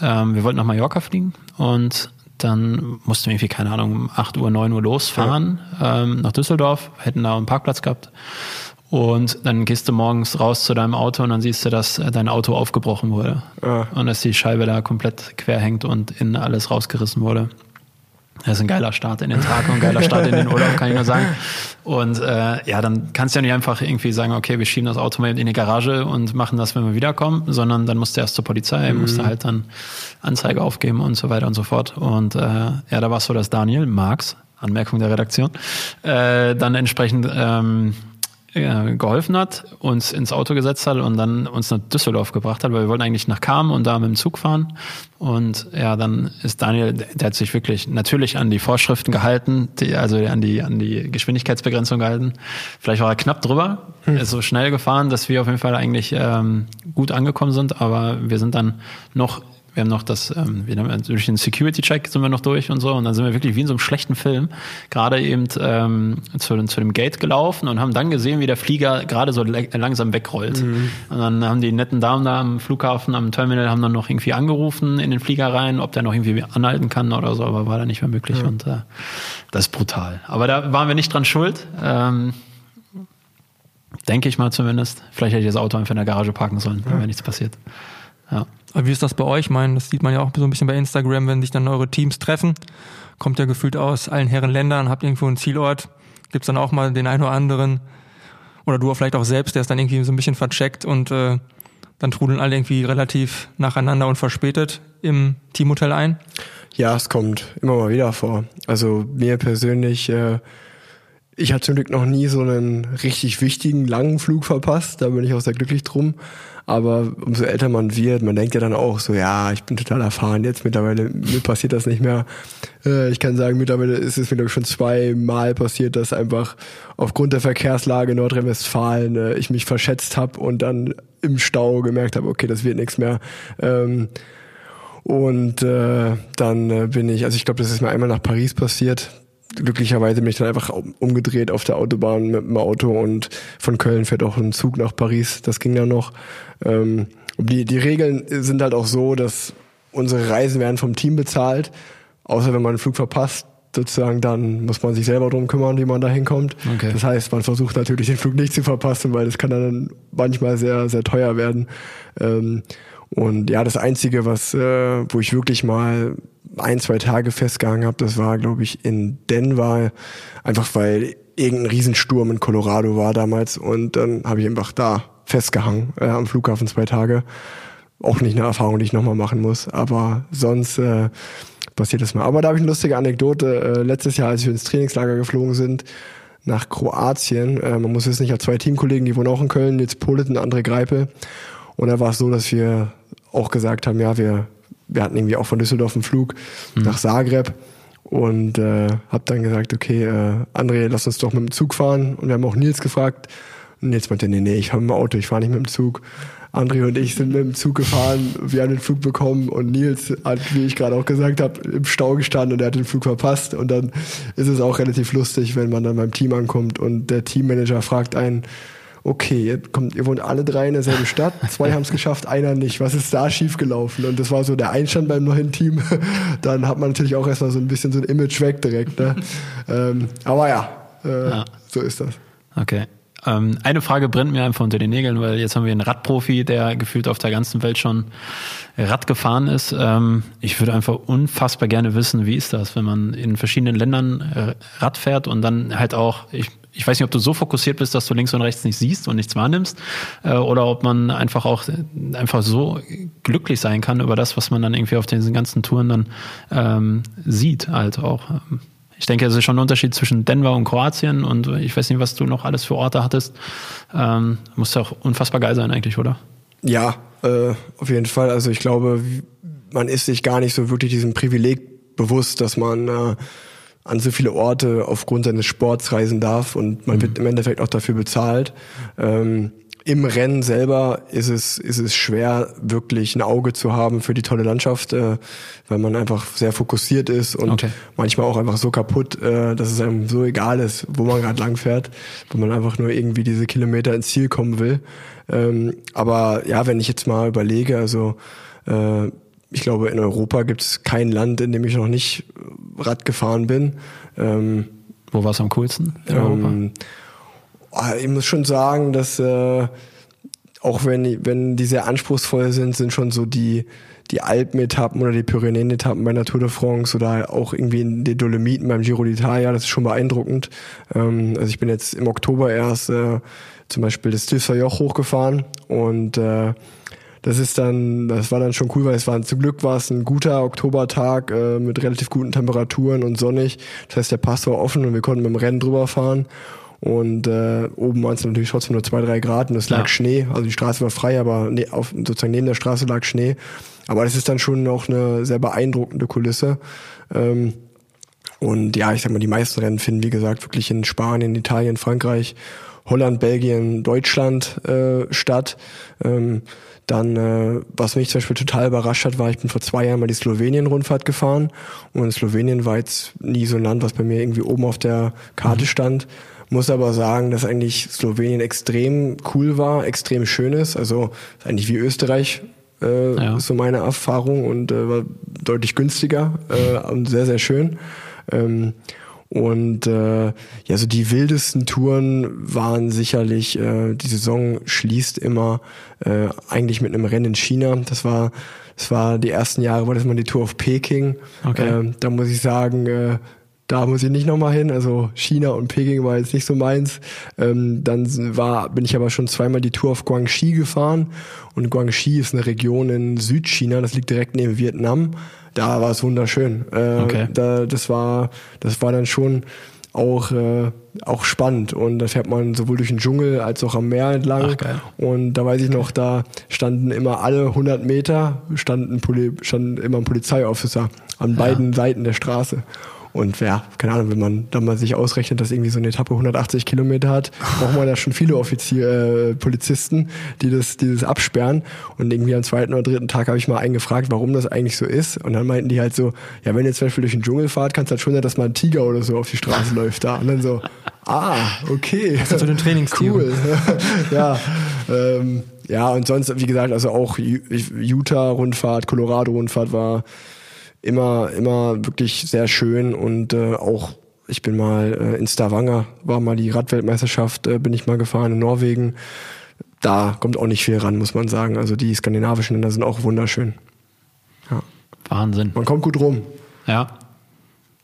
ähm, wir wollten nach Mallorca fliegen und dann mussten wir irgendwie, keine Ahnung, um 8 Uhr, 9 Uhr losfahren ja. ähm, nach Düsseldorf, hätten da einen Parkplatz gehabt. Und dann gehst du morgens raus zu deinem Auto und dann siehst du, dass dein Auto aufgebrochen wurde. Ja. Und dass die Scheibe da komplett quer hängt und in alles rausgerissen wurde. Das ist ein geiler Start in den Tag und ein geiler Start in den Urlaub, kann ich nur sagen. Und äh, ja, dann kannst du ja nicht einfach irgendwie sagen, okay, wir schieben das Auto mal in die Garage und machen das, wenn wir wiederkommen, sondern dann musst du erst zur Polizei, mhm. musst du halt dann Anzeige aufgeben und so weiter und so fort. Und äh, ja, da war es so, dass Daniel Marx, Anmerkung der Redaktion, äh, dann entsprechend ähm, äh, geholfen hat, uns ins Auto gesetzt hat und dann uns nach Düsseldorf gebracht hat, weil wir wollten eigentlich nach Kam und da mit dem Zug fahren. Und ja, dann ist Daniel, der hat sich wirklich natürlich an die Vorschriften gehalten, die, also an die, an die Geschwindigkeitsbegrenzung gehalten. Vielleicht war er knapp drüber, hm. ist so schnell gefahren, dass wir auf jeden Fall eigentlich ähm, gut angekommen sind, aber wir sind dann noch wir haben noch das, ähm, wir haben durch den Security-Check sind wir noch durch und so. Und dann sind wir wirklich wie in so einem schlechten Film gerade eben ähm, zu, zu dem Gate gelaufen und haben dann gesehen, wie der Flieger gerade so langsam wegrollt. Mhm. Und dann haben die netten Damen da am Flughafen, am Terminal, haben dann noch irgendwie angerufen in den Flieger rein, ob der noch irgendwie anhalten kann oder so, aber war da nicht mehr möglich. Mhm. Und äh, das ist brutal. Aber da waren wir nicht dran schuld. Ähm, Denke ich mal zumindest. Vielleicht hätte ich das Auto einfach in der Garage parken sollen, wenn mir nichts passiert. Ja. Wie ist das bei euch? Ich meine, das sieht man ja auch so ein bisschen bei Instagram, wenn sich dann eure Teams treffen. Kommt ja gefühlt aus allen Herren Ländern, habt irgendwo einen Zielort. Gibt's dann auch mal den einen oder anderen, oder du vielleicht auch selbst, der ist dann irgendwie so ein bisschen vercheckt und äh, dann trudeln alle irgendwie relativ nacheinander und verspätet im Teamhotel ein? Ja, es kommt immer mal wieder vor. Also mir persönlich, äh, ich hatte zum Glück noch nie so einen richtig wichtigen langen Flug verpasst. Da bin ich auch sehr glücklich drum. Aber umso älter man wird, man denkt ja dann auch so, ja, ich bin total erfahren jetzt mittlerweile, mir passiert das nicht mehr. Äh, ich kann sagen, mittlerweile ist es mir glaube ich schon zweimal passiert, dass einfach aufgrund der Verkehrslage in Nordrhein-Westfalen äh, ich mich verschätzt habe und dann im Stau gemerkt habe, okay, das wird nichts mehr. Ähm, und äh, dann bin ich, also ich glaube, das ist mir einmal nach Paris passiert glücklicherweise bin ich dann einfach umgedreht auf der Autobahn mit dem Auto und von Köln fährt auch ein Zug nach Paris. Das ging dann noch. Ähm, die, die Regeln sind halt auch so, dass unsere Reisen werden vom Team bezahlt, außer wenn man einen Flug verpasst. Sozusagen, dann muss man sich selber drum kümmern, wie man da hinkommt. Okay. Das heißt, man versucht natürlich den Flug nicht zu verpassen, weil das kann dann manchmal sehr, sehr teuer werden. Ähm, und ja, das Einzige, was, äh, wo ich wirklich mal ein, zwei Tage festgehangen habe, das war, glaube ich, in Denver, einfach weil irgendein Riesensturm in Colorado war damals und dann habe ich einfach da festgehangen äh, am Flughafen zwei Tage. Auch nicht eine Erfahrung, die ich nochmal machen muss, aber sonst äh, passiert das mal. Aber da habe ich eine lustige Anekdote. Äh, letztes Jahr, als wir ins Trainingslager geflogen sind, nach Kroatien, äh, man muss wissen, ich habe zwei Teamkollegen, die wohnen auch in Köln, jetzt Polit und andere Greipe. Und da war es so, dass wir auch gesagt haben, ja, wir wir hatten irgendwie auch von Düsseldorf einen Flug mhm. nach Zagreb und äh, hab dann gesagt, okay, äh, André, lass uns doch mit dem Zug fahren. Und wir haben auch Nils gefragt. Und Nils meinte, nee, nee, ich habe ein Auto, ich fahre nicht mit dem Zug. André und ich sind mit dem Zug gefahren, wir haben den Flug bekommen und Nils hat, wie ich gerade auch gesagt habe, im Stau gestanden und er hat den Flug verpasst. Und dann ist es auch relativ lustig, wenn man dann beim Team ankommt und der Teammanager fragt einen, okay, ihr, kommt, ihr wohnt alle drei in derselben Stadt, zwei haben es geschafft, einer nicht. Was ist da schiefgelaufen? Und das war so der Einstand beim neuen Team. Dann hat man natürlich auch erstmal so ein bisschen so ein Image weg direkt. Ne? ähm, aber ja, äh, ja, so ist das. Okay. Ähm, eine Frage brennt mir einfach unter den Nägeln, weil jetzt haben wir einen Radprofi, der gefühlt auf der ganzen Welt schon Rad gefahren ist. Ähm, ich würde einfach unfassbar gerne wissen, wie ist das, wenn man in verschiedenen Ländern äh, Rad fährt und dann halt auch, ich, ich weiß nicht, ob du so fokussiert bist, dass du links und rechts nicht siehst und nichts wahrnimmst, äh, oder ob man einfach auch einfach so glücklich sein kann über das, was man dann irgendwie auf diesen ganzen Touren dann ähm, sieht, halt auch. Ich denke, es ist schon ein Unterschied zwischen Denver und Kroatien und ich weiß nicht, was du noch alles für Orte hattest. Ähm, muss ja auch unfassbar geil sein eigentlich, oder? Ja, äh, auf jeden Fall. Also ich glaube, man ist sich gar nicht so wirklich diesem Privileg bewusst, dass man äh, an so viele Orte aufgrund seines Sports reisen darf und man mhm. wird im Endeffekt auch dafür bezahlt. Ähm, Im Rennen selber ist es, ist es schwer, wirklich ein Auge zu haben für die tolle Landschaft, äh, weil man einfach sehr fokussiert ist und okay. manchmal auch einfach so kaputt, äh, dass es einem so egal ist, wo man gerade lang fährt, wo man einfach nur irgendwie diese Kilometer ins Ziel kommen will. Ähm, aber ja, wenn ich jetzt mal überlege, also äh, ich glaube, in Europa gibt es kein Land, in dem ich noch nicht Rad gefahren bin. Ähm, Wo war es am coolsten in Europa? ähm, ah, ich muss schon sagen, dass äh, auch wenn, wenn die sehr anspruchsvoll sind, sind schon so die, die Alpen-Etappen oder die Pyrenäen-Etappen bei Tour de France oder auch irgendwie in den Dolomiten beim Giro d'Italia, das ist schon beeindruckend. Ähm, also ich bin jetzt im Oktober erst äh, zum Beispiel das Joch hochgefahren und äh, das ist dann, das war dann schon cool, weil es war zum Glück war es ein guter Oktobertag äh, mit relativ guten Temperaturen und sonnig. Das heißt, der Pass war offen und wir konnten mit dem Rennen drüber fahren. Und äh, oben waren es natürlich trotzdem nur zwei, drei Grad und es lag Ja. Schnee. Also die Straße war frei, aber ne, auf, sozusagen neben der Straße lag Schnee. Aber das ist dann schon auch eine sehr beeindruckende Kulisse. Ähm, und ja, ich sag mal, die meisten Rennen finden, wie gesagt, wirklich in Spanien, Italien, Frankreich, Holland, Belgien, Deutschland äh, statt. Ähm, dann, äh, was mich zum Beispiel total überrascht hat, war, ich bin vor zwei Jahren mal die Slowenien-Rundfahrt gefahren. Und Slowenien war jetzt nie so ein Land, was bei mir irgendwie oben auf der Karte stand. Muss aber sagen, dass eigentlich Slowenien extrem cool war, extrem schön ist. Also ist eigentlich wie Österreich, äh, Ja. so meine Erfahrung und äh, war deutlich günstiger äh, und sehr, sehr schön. Ähm, und äh, ja, so die wildesten Touren waren sicherlich, äh, die Saison schließt immer äh, eigentlich mit einem Rennen in China. Das war, das war die ersten Jahre, war das mal die Tour of Peking. Okay. Ähm, da muss ich sagen, äh, da muss ich nicht nochmal hin. Also China und Peking war jetzt nicht so meins. Ähm, dann war, bin ich aber schon zweimal die Tour auf Guangxi gefahren. Und Guangxi ist eine Region in Südchina, das liegt direkt neben Vietnam. Da war es wunderschön. Äh, Okay. da, das war, das war dann schon auch, äh, auch spannend. Und da fährt man sowohl durch den Dschungel als auch am Meer entlang. Ach. Und da weiß ich noch, da standen immer alle 100 Meter, standen, Poli standen immer ein Polizeiofficer an beiden Seiten der Straße. Und ja, keine Ahnung, wenn man dann mal sich ausrechnet, dass irgendwie so eine Etappe 180 Kilometer hat, braucht man da schon viele Offizier, äh, Polizisten, die das, die das absperren. Und irgendwie am zweiten oder dritten Tag habe ich mal einen gefragt, warum das eigentlich so ist. Und dann meinten die halt so, ja, wenn ihr zum Beispiel durch den Dschungel fahrt, kann es halt schon sein, dass mal ein Tiger oder so auf die Straße läuft da. Und dann so, ah, okay. zu den Trainingstieren. Cool. ja, ähm, ja, und sonst, wie gesagt, also auch Utah-Rundfahrt, Colorado-Rundfahrt war immer, immer wirklich sehr schön und äh, auch ich bin mal äh, in Stavanger, war mal die Radweltmeisterschaft, äh, bin ich mal gefahren in Norwegen. Da kommt auch nicht viel ran, muss man sagen. Also die skandinavischen Länder sind auch wunderschön. Ja. Wahnsinn. Man kommt gut rum. Ja.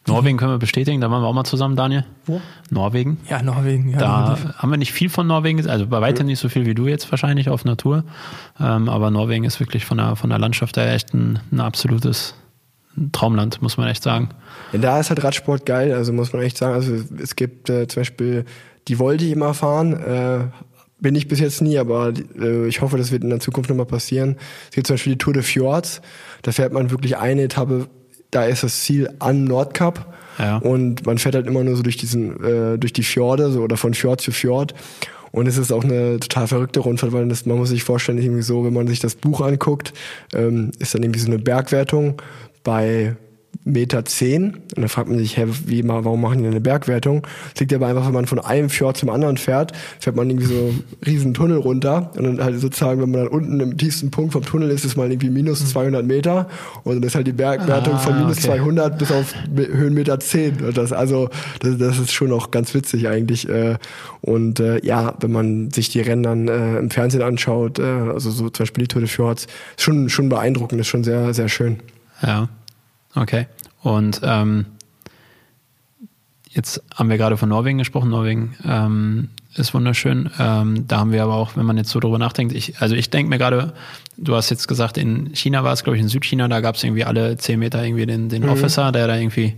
Norwegen können wir bestätigen, da waren wir auch mal zusammen, Daniel. Wo? Norwegen. Ja, Norwegen. Ja, Da haben wir nicht viel von Norwegen gesehen, also bei weitem nicht so viel wie du jetzt wahrscheinlich auf Natur. Ähm, aber Norwegen ist wirklich von der, von der Landschaft her echt ein, ein absolutes Traumland, muss man echt sagen. Ja, da ist halt Radsport geil, also muss man echt sagen. Also es gibt äh, zum Beispiel, die wollte ich immer fahren, äh, bin ich bis jetzt nie, aber äh, ich hoffe, das wird in der Zukunft nochmal passieren. Es gibt zum Beispiel die Tour de Fjords, da fährt man wirklich eine Etappe, da ist das Ziel am Nordkap Ja. und man fährt halt immer nur so durch diesen, äh, durch die Fjorde so, oder von Fjord zu Fjord. Und es ist auch eine total verrückte Rundfahrt, weil das, man muss sich vorstellen, irgendwie so, wenn man sich das Buch anguckt, ähm, ist dann irgendwie so eine Bergwertung bei Meter 10. Und dann fragt man sich, hä, wie, warum machen die eine Bergwertung? Das liegt aber einfach, wenn man von einem Fjord zum anderen fährt, fährt man irgendwie so einen riesen Tunnel runter. Und dann halt sozusagen, wenn man dann unten im tiefsten Punkt vom Tunnel ist, ist mal irgendwie minus 200 Meter. Und dann ist halt die Bergwertung Ah, von minus okay. 200 bis auf Me- Höhenmeter 10. Und das, also, das, das ist schon auch ganz witzig eigentlich. äh. Und äh, ja, wenn man sich die Rennen dann äh, im Fernsehen anschaut, äh, also so zum Beispiel die Tour de Fjords, ist schon, schon beeindruckend, ist schon sehr, sehr schön. Ja, okay. Und ähm, jetzt haben wir gerade von Norwegen gesprochen. Norwegen ähm, ist wunderschön. Ähm, da haben wir aber auch, wenn man jetzt so drüber nachdenkt, ich, also ich denke mir gerade, du hast jetzt gesagt, in China war es, glaube ich, in Südchina, da gab es irgendwie alle zehn Meter irgendwie den, den Officer, der da irgendwie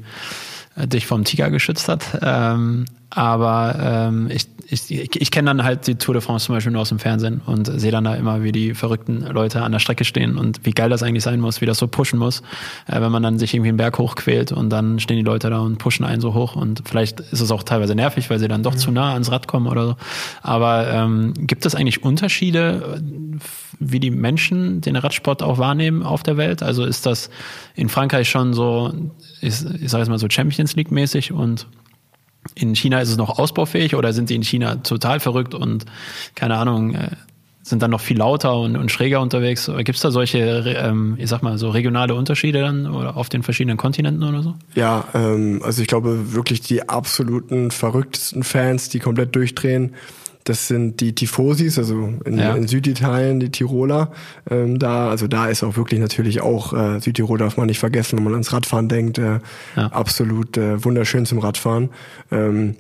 äh, dich vom Tiger geschützt hat. Ähm, aber ähm, ich, ich, ich, kenne dann halt die Tour de France zum Beispiel nur aus dem Fernsehen und sehe dann da immer, wie die verrückten Leute an der Strecke stehen und wie geil das eigentlich sein muss, wie das so pushen muss, äh, wenn man dann sich irgendwie einen Berg hochquält und dann stehen die Leute da und pushen einen so hoch und vielleicht ist es auch teilweise nervig, weil sie dann doch zu nah ans Rad kommen oder so. Aber ähm, gibt es eigentlich Unterschiede, äh, wie die Menschen den Radsport auch wahrnehmen auf der Welt? Also ist das in Frankreich schon so, ich, ich sage jetzt mal so Champions League mäßig und in China ist es noch ausbaufähig oder sind sie in China total verrückt und keine Ahnung, äh, sind dann noch viel lauter und, und schräger unterwegs. Gibt es da solche, ähm, ich sag mal, so regionale Unterschiede dann oder auf den verschiedenen Kontinenten oder so? Ja, ähm, also ich glaube wirklich die absoluten verrücktesten Fans, die komplett durchdrehen, das sind die Tifosis, also in, ja. in Süditalien die Tiroler. Ähm, da, also da ist auch wirklich natürlich auch äh, Südtirol darf man nicht vergessen, wenn man ans Radfahren denkt. Äh, ja. Absolut äh, wunderschön zum Radfahren. Ähm,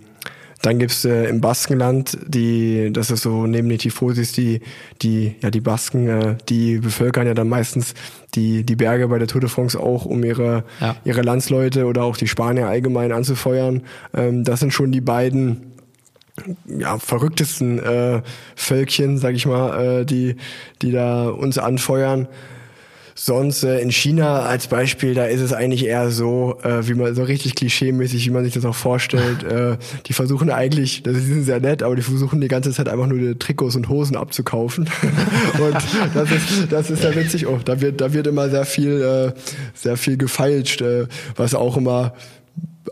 dann gibt's äh, im Baskenland die, das ist so neben den Tifosis, die, die, ja, die Basken, äh, die bevölkern ja dann meistens die, die Berge bei der Tour de France auch, um ihre, ja. ihre Landsleute oder auch die Spanier allgemein anzufeuern. Ähm, das sind schon die beiden ja, verrücktesten äh, Völkchen, sag ich mal, äh, die, die da uns anfeuern. Sonst äh, in China als Beispiel, da ist es eigentlich eher so, äh, wie man so richtig klischeemäßig, wie man sich das auch vorstellt. äh, die versuchen eigentlich, das ist sehr nett, aber die versuchen die ganze Zeit einfach nur die Trikots und Hosen abzukaufen. und das ist, das ist ja witzig. Oh, da wird, da wird immer sehr viel, äh, sehr viel gefeilscht, äh, was auch immer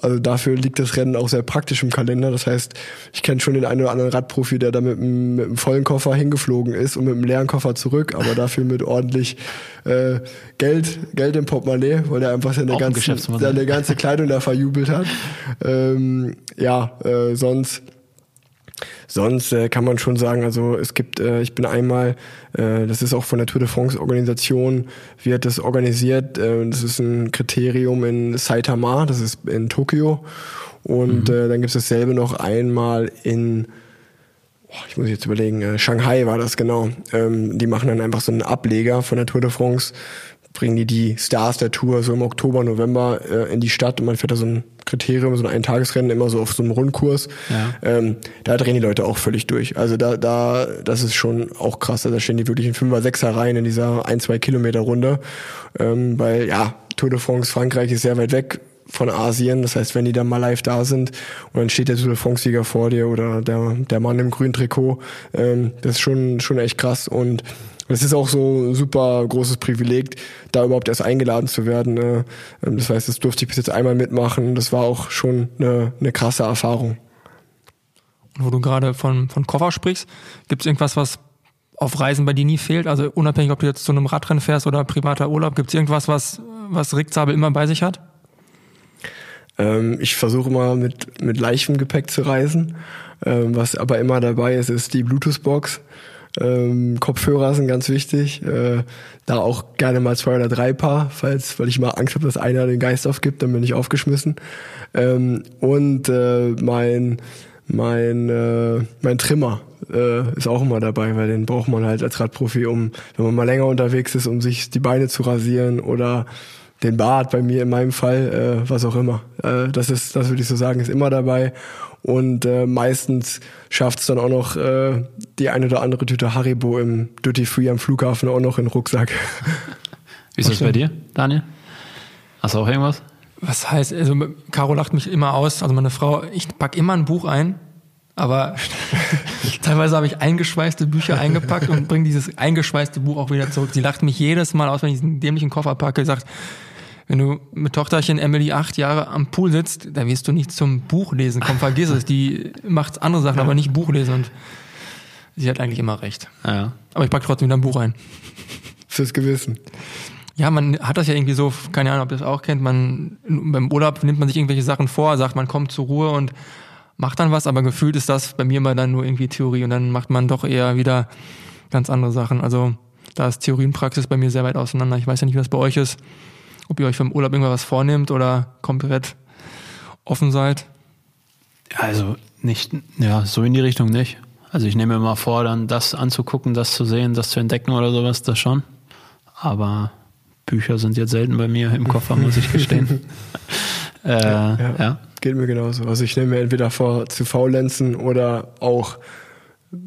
also dafür liegt das Rennen auch sehr praktisch im Kalender. Das heißt, ich kenne schon den einen oder anderen Radprofi, der da mit einem, mit einem vollen Koffer hingeflogen ist und mit einem leeren Koffer zurück, aber dafür mit ordentlich äh, Geld, Geld im Portemonnaie, weil er einfach seine, ganze, seine ganze Kleidung da verjubelt hat. Ähm, ja, äh, sonst Sonst äh, kann man schon sagen, also es gibt, äh, ich bin einmal, äh, das ist auch von der Tour de France Organisation, wird das organisiert. Äh, das ist ein Kriterium in Saitama, das ist in Tokio. Und mhm. äh, dann gibt es dasselbe noch einmal in, ich muss jetzt überlegen, äh, Shanghai war das genau. Ähm, die machen dann einfach so einen Ableger von der Tour de France bringen die die Stars der Tour so im Oktober, November äh, in die Stadt und man fährt da so ein Kriterium, so ein Eintagesrennen immer so auf so einem Rundkurs. Ja. Ähm, da drehen die Leute auch völlig durch. Also da, da, das ist schon auch krass. Also da stehen die wirklich in Fünfer, Sechser Reihen in dieser ein, zwei Kilometer Runde. Ähm, weil ja, Tour de France Frankreich ist sehr weit weg von Asien. Das heißt, wenn die dann mal live da sind und dann steht der Tour de France-Sieger vor dir oder der, der Mann im grünen Trikot, ähm, das ist schon, schon echt krass. Und es ist auch so ein super großes Privileg, da überhaupt erst eingeladen zu werden. Ne? Ähm, das heißt, das durfte ich bis jetzt einmal mitmachen. Das war auch schon eine, eine krasse Erfahrung. wo du gerade von, von Koffer sprichst, gibt es irgendwas, was auf Reisen bei dir nie fehlt? Also unabhängig, ob du jetzt zu einem Radrennen fährst oder privater Urlaub, gibt es irgendwas, was, was Rick Zabel immer bei sich hat? Ähm, ich versuche immer mit, mit leichtem Gepäck zu reisen. Ähm, was aber immer dabei ist, ist die Bluetooth-Box. Ähm, Kopfhörer sind ganz wichtig. Äh, da auch gerne mal zwei oder drei Paar, falls, weil ich mal Angst habe, dass einer den Geist aufgibt, dann bin ich aufgeschmissen. Ähm, und äh, mein mein äh, mein Trimmer äh, ist auch immer dabei, weil den braucht man halt als Radprofi, um wenn man mal länger unterwegs ist, um sich die Beine zu rasieren oder den Bart bei mir in meinem Fall, äh, was auch immer. Äh, das ist, das würde ich so sagen, ist immer dabei. Und äh, meistens schafft es dann auch noch äh, die eine oder andere Tüte Haribo im Duty Free am Flughafen auch noch in den Rucksack. Wie ist das bei dir, Daniel? Hast du auch irgendwas? Was heißt, also Caro lacht mich immer aus, also meine Frau, ich pack immer ein Buch ein, aber teilweise habe ich eingeschweißte Bücher eingepackt und bringe dieses eingeschweißte Buch auch wieder zurück. Sie lacht mich jedes Mal aus, wenn ich diesen dämlichen Koffer packe, sagt, wenn du mit Tochterchen Emily acht Jahre am Pool sitzt, da wirst du nicht zum Buchlesen kommen. Vergiss es. Die macht andere Sachen, ja. aber nicht Buchlesen. Und sie hat eigentlich immer recht. Ja. Aber ich packe trotzdem wieder ein Buch ein. Fürs Gewissen. Ja, man hat das ja irgendwie so, keine Ahnung, ob ihr das auch kennt, man, beim Urlaub nimmt man sich irgendwelche Sachen vor, sagt, man kommt zur Ruhe und macht dann was, aber gefühlt ist das bei mir immer dann nur irgendwie Theorie und dann macht man doch eher wieder ganz andere Sachen. Also da ist Theorie und Praxis bei mir sehr weit auseinander. Ich weiß ja nicht, wie das bei euch ist ob ihr euch vom Urlaub irgendwas vornehmt oder komplett offen seid? Also nicht, ja, so in die Richtung nicht. Also ich nehme mir mal vor, dann das anzugucken, das zu sehen, das zu entdecken oder sowas, das schon. Aber Bücher sind jetzt selten bei mir im Koffer, muss ich gestehen. äh, ja, ja, ja, Geht mir genauso. Also ich nehme mir entweder vor zu faulenzen oder auch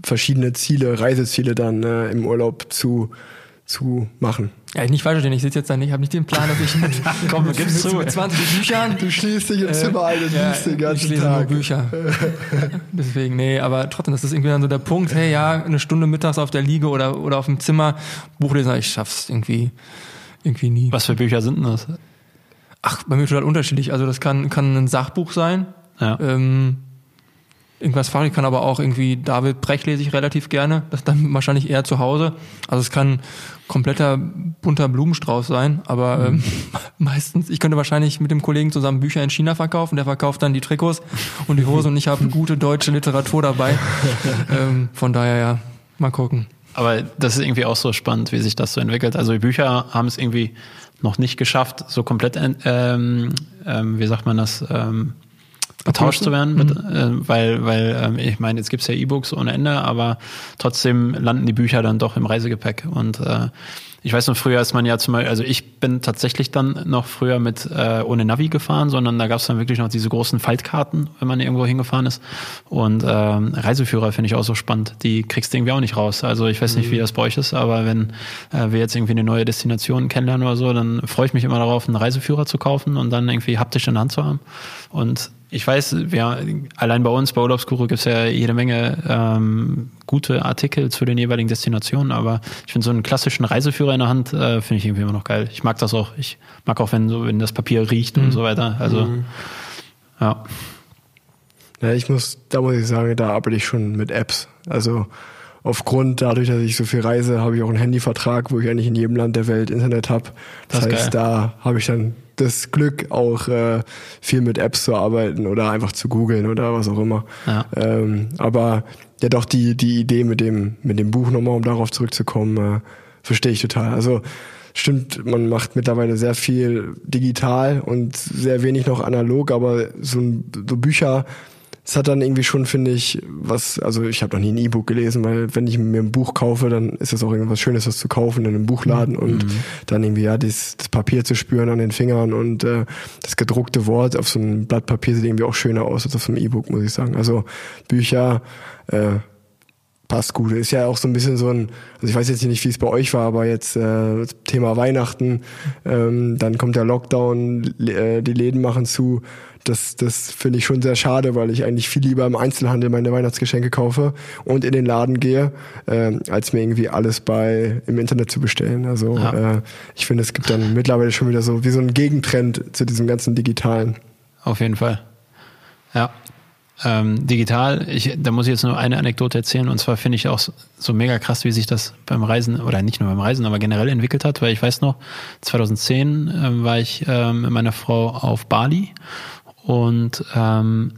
verschiedene Ziele, Reiseziele dann äh, im Urlaub zu, zu machen. Ja, nicht falsch verstehen, ich sitze jetzt da nicht, ich habe nicht den Plan, dass ich mit, Komm, mit, mit, mit 20 Büchern... Du schließt dich im äh, Zimmer ein und ja, liest den ganzen ich lese Tag. nur Bücher. Deswegen, nee, aber trotzdem, das ist irgendwie dann so der Punkt, hey, ja, eine Stunde mittags auf der Liege oder, oder auf dem Zimmer, Buch lesen, ich schaff's irgendwie, irgendwie nie. Was für Bücher sind denn das? Ach, bei mir total unterschiedlich. Also das kann, kann ein Sachbuch sein. Ja. Ähm, irgendwas fachlich, kann aber auch irgendwie David Brecht lese ich relativ gerne. Das ist dann wahrscheinlich eher zu Hause. Also es kann kompletter bunter Blumenstrauß sein, aber ähm, meistens, ich könnte wahrscheinlich mit dem Kollegen zusammen Bücher in China verkaufen, der verkauft dann die Trikots und die Hose und ich habe gute deutsche Literatur dabei. ähm, von daher ja, mal gucken. Aber das ist irgendwie auch so spannend, wie sich das so entwickelt. Also die Bücher haben es irgendwie noch nicht geschafft, so komplett, ähm, ähm, wie sagt man das, ähm, getauscht zu werden, mit, mhm. äh, weil, weil ähm, ich meine, jetzt gibt's ja E-Books ohne Ende, aber trotzdem landen die Bücher dann doch im Reisegepäck. Und äh, ich weiß noch, früher ist man ja zum Beispiel, also ich bin tatsächlich dann noch früher mit äh, ohne Navi gefahren, sondern da gab's dann wirklich noch diese großen Faltkarten, wenn man irgendwo hingefahren ist. Und äh, Reiseführer finde ich auch so spannend. Die kriegst du irgendwie auch nicht raus. Also ich weiß nicht, wie mhm. das bei euch ist, aber wenn äh, wir jetzt irgendwie eine neue Destination kennenlernen oder so, dann freue ich mich immer darauf, einen Reiseführer zu kaufen und dann irgendwie haptisch in der Hand zu haben. Und ich weiß, wir, allein bei uns, bei Urlaubsguru gibt es ja jede Menge ähm, gute Artikel zu den jeweiligen Destinationen, aber ich finde so einen klassischen Reiseführer in der Hand, äh, finde ich irgendwie immer noch geil. Ich mag das auch. Ich mag auch, wenn so, wenn das Papier riecht mhm. und so weiter. Also mhm. ja. Ja, ich muss, da muss ich sagen, da arbeite ich schon mit Apps. Also aufgrund dadurch, dass ich so viel reise, habe ich auch einen Handyvertrag, wo ich eigentlich in jedem Land der Welt Internet habe. Das, das heißt, geil. da habe ich dann das Glück, auch äh, viel mit Apps zu arbeiten oder einfach zu googeln oder was auch immer. Ja. Ähm, aber ja doch die, die Idee mit dem, mit dem Buch nochmal, um darauf zurückzukommen, äh, verstehe ich total. Also stimmt, man macht mittlerweile sehr viel digital und sehr wenig noch analog, aber so, so Bücher es hat dann irgendwie schon, finde ich, was, also ich habe noch nie ein E-Book gelesen, weil wenn ich mir ein Buch kaufe, dann ist es auch irgendwas Schönes, was zu kaufen in einem Buchladen mhm. und dann irgendwie ja das, das Papier zu spüren an den Fingern und äh, das gedruckte Wort auf so einem Blatt Papier sieht irgendwie auch schöner aus als auf so einem E-Book, muss ich sagen. Also Bücher, äh, passt gut. Ist ja auch so ein bisschen so ein, also ich weiß jetzt nicht, wie es bei euch war, aber jetzt äh, Thema Weihnachten, ähm, dann kommt der Lockdown, äh, die Läden machen zu. Das, das finde ich schon sehr schade, weil ich eigentlich viel lieber im Einzelhandel meine Weihnachtsgeschenke kaufe und in den Laden gehe, äh, als mir irgendwie alles bei im Internet zu bestellen. Also ja. äh, ich finde, es gibt dann mittlerweile schon wieder so wie so ein Gegentrend zu diesem ganzen Digitalen. Auf jeden Fall. Ja, ähm, digital, ich, da muss ich jetzt nur eine Anekdote erzählen. Und zwar finde ich auch so, mega krass, wie sich das beim Reisen oder nicht nur beim Reisen, aber generell entwickelt hat, weil ich weiß noch, 2010 äh, war ich äh, mit meiner Frau auf Bali. Und ähm,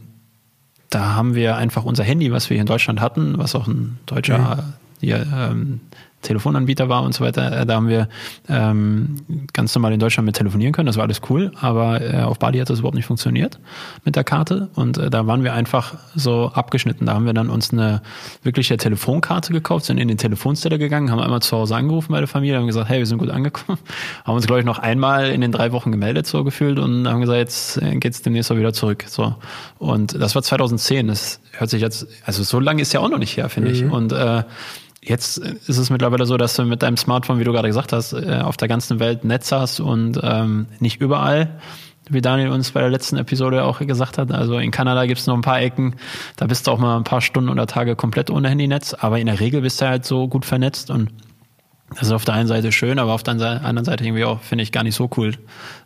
da haben wir einfach unser Handy, was wir hier in Deutschland hatten, was auch ein deutscher mhm. hier, ähm, Telefonanbieter war und so weiter. Äh, da haben wir ähm, ganz normal in Deutschland mit telefonieren können. Das war alles cool, aber äh, auf Bali hat das überhaupt nicht funktioniert mit der Karte. Und äh, da waren wir einfach so abgeschnitten. Da haben wir dann uns eine wirkliche Telefonkarte gekauft, sind in den Telefonsteller gegangen, haben einmal zu Hause angerufen bei der Familie, haben gesagt, hey, wir sind gut angekommen. Haben uns, glaube ich, noch einmal in den drei Wochen gemeldet, so gefühlt, und haben gesagt, jetzt äh, geht's demnächst auch wieder zurück. So. Und das war 2010. Das hört sich jetzt, also so lange ist ja auch noch nicht her, finde mhm. ich. Und äh, Jetzt ist es mittlerweile so, dass du mit deinem Smartphone, wie du gerade gesagt hast, äh, auf der ganzen Welt Netz hast und ähm, nicht überall, wie Daniel uns bei der letzten Episode auch gesagt hat. Also in Kanada gibt es noch ein paar Ecken, da bist du auch mal ein paar Stunden oder Tage komplett ohne Handynetz, aber in der Regel bist du halt so gut vernetzt und das ist auf der einen Seite schön, aber auf der anderen Seite irgendwie auch, finde ich, gar nicht so cool.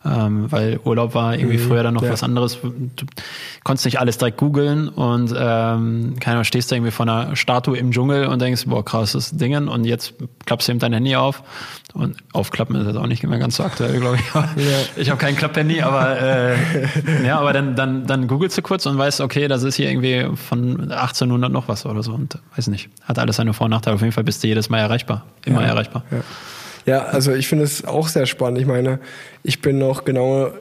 Ähm, weil Urlaub war irgendwie mhm, früher dann noch ja. was anderes. Du konntest nicht alles direkt googeln und ähm, keiner stehst da irgendwie vor einer Statue im Dschungel und denkst, boah, krasses Dingen und jetzt klappst du eben dein Handy auf und aufklappen ist jetzt auch nicht mehr ganz so aktuell, glaube ich. ja. Ich habe kein Klapphandy, aber äh, ja, aber dann, dann, dann googelst du kurz und weißt, okay, das ist hier irgendwie von 1800 noch was oder so und weiß nicht. Hat alles seine Vor- und Nachteile. Auf jeden Fall bist du jedes Mal erreichbar. Immer ja. erreichbar. Ja. Ja, also ich finde es auch sehr spannend. Ich meine, ich bin noch genau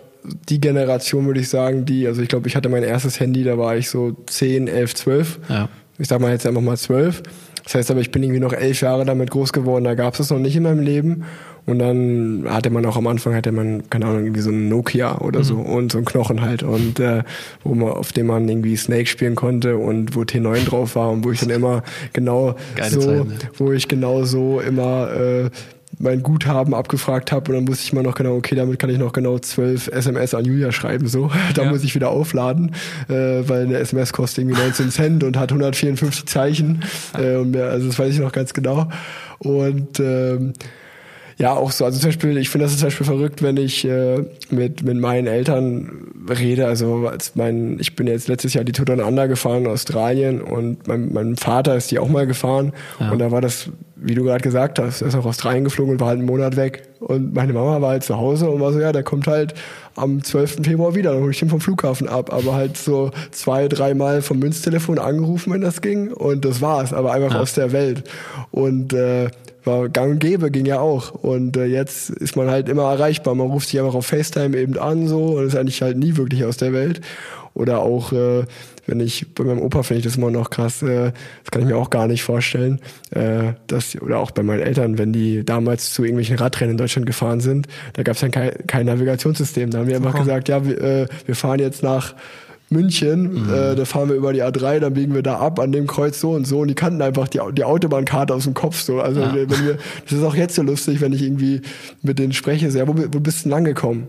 die Generation, würde ich sagen, die, also ich glaube, ich hatte mein erstes Handy, da war ich so 10, 11, 12. Ja. Ich sag mal jetzt einfach mal 12. Das heißt aber, ich bin irgendwie noch elf Jahre damit groß geworden, da gab es das noch nicht in meinem Leben. Und dann hatte man auch am Anfang, hatte man, keine Ahnung, irgendwie so ein Nokia oder mhm. so und so ein Knochen halt. Und äh, wo man, auf dem man irgendwie Snake spielen konnte und wo T9 drauf war und wo ich dann immer genau Geile so, Zeit, ne? wo ich genau so immer äh, mein Guthaben abgefragt habe und dann wusste ich mal noch genau, okay, damit kann ich noch genau zwölf SMS an Julia schreiben, so. Da ja. muss ich wieder aufladen, äh, weil eine SMS kostet irgendwie 19 Cent und hat 154 Zeichen. Äh, und mehr, also das weiß ich noch ganz genau. Und ähm, ja, auch so. Also zum Beispiel, ich finde das zum Beispiel verrückt, wenn ich äh, mit, mit meinen Eltern rede. Also als mein, ich bin jetzt letztes Jahr die Tour Down Under gefahren in Australien und mein, mein Vater ist die auch mal gefahren. Ja. Und da war das, wie du gerade gesagt hast, er ist nach Australien geflogen und war halt einen Monat weg. Und meine Mama war halt zu Hause und war so, ja, der kommt halt am 12. Februar wieder, dann hole ich den vom Flughafen ab. Aber halt so zwei, dreimal vom Münztelefon angerufen, wenn das ging. Und das war's, aber einfach Ja. aus der Welt. Und äh, war gang und gäbe, ging ja auch. Und äh, jetzt ist man halt immer erreichbar. Man ruft sich einfach auf FaceTime eben an so und ist eigentlich halt nie wirklich aus der Welt. Oder auch, äh, wenn ich bei meinem Opa finde ich das immer noch krass, äh, das kann ich mir auch gar nicht vorstellen. Äh, dass, oder auch bei meinen Eltern, wenn die damals zu irgendwelchen Radrennen in Deutschland gefahren sind, da gab es dann kein, kein Navigationssystem. Da haben wir einfach gesagt, ja, wir, äh, wir fahren jetzt nach München, äh, da fahren wir über die A3, dann biegen wir da ab an dem Kreuz so und so und die kannten einfach die, die Autobahnkarte aus dem Kopf so. Also Ja. wenn wir, das ist auch jetzt so lustig, wenn ich irgendwie mit denen spreche, so, ja, wo, wo bist du denn lang gekommen?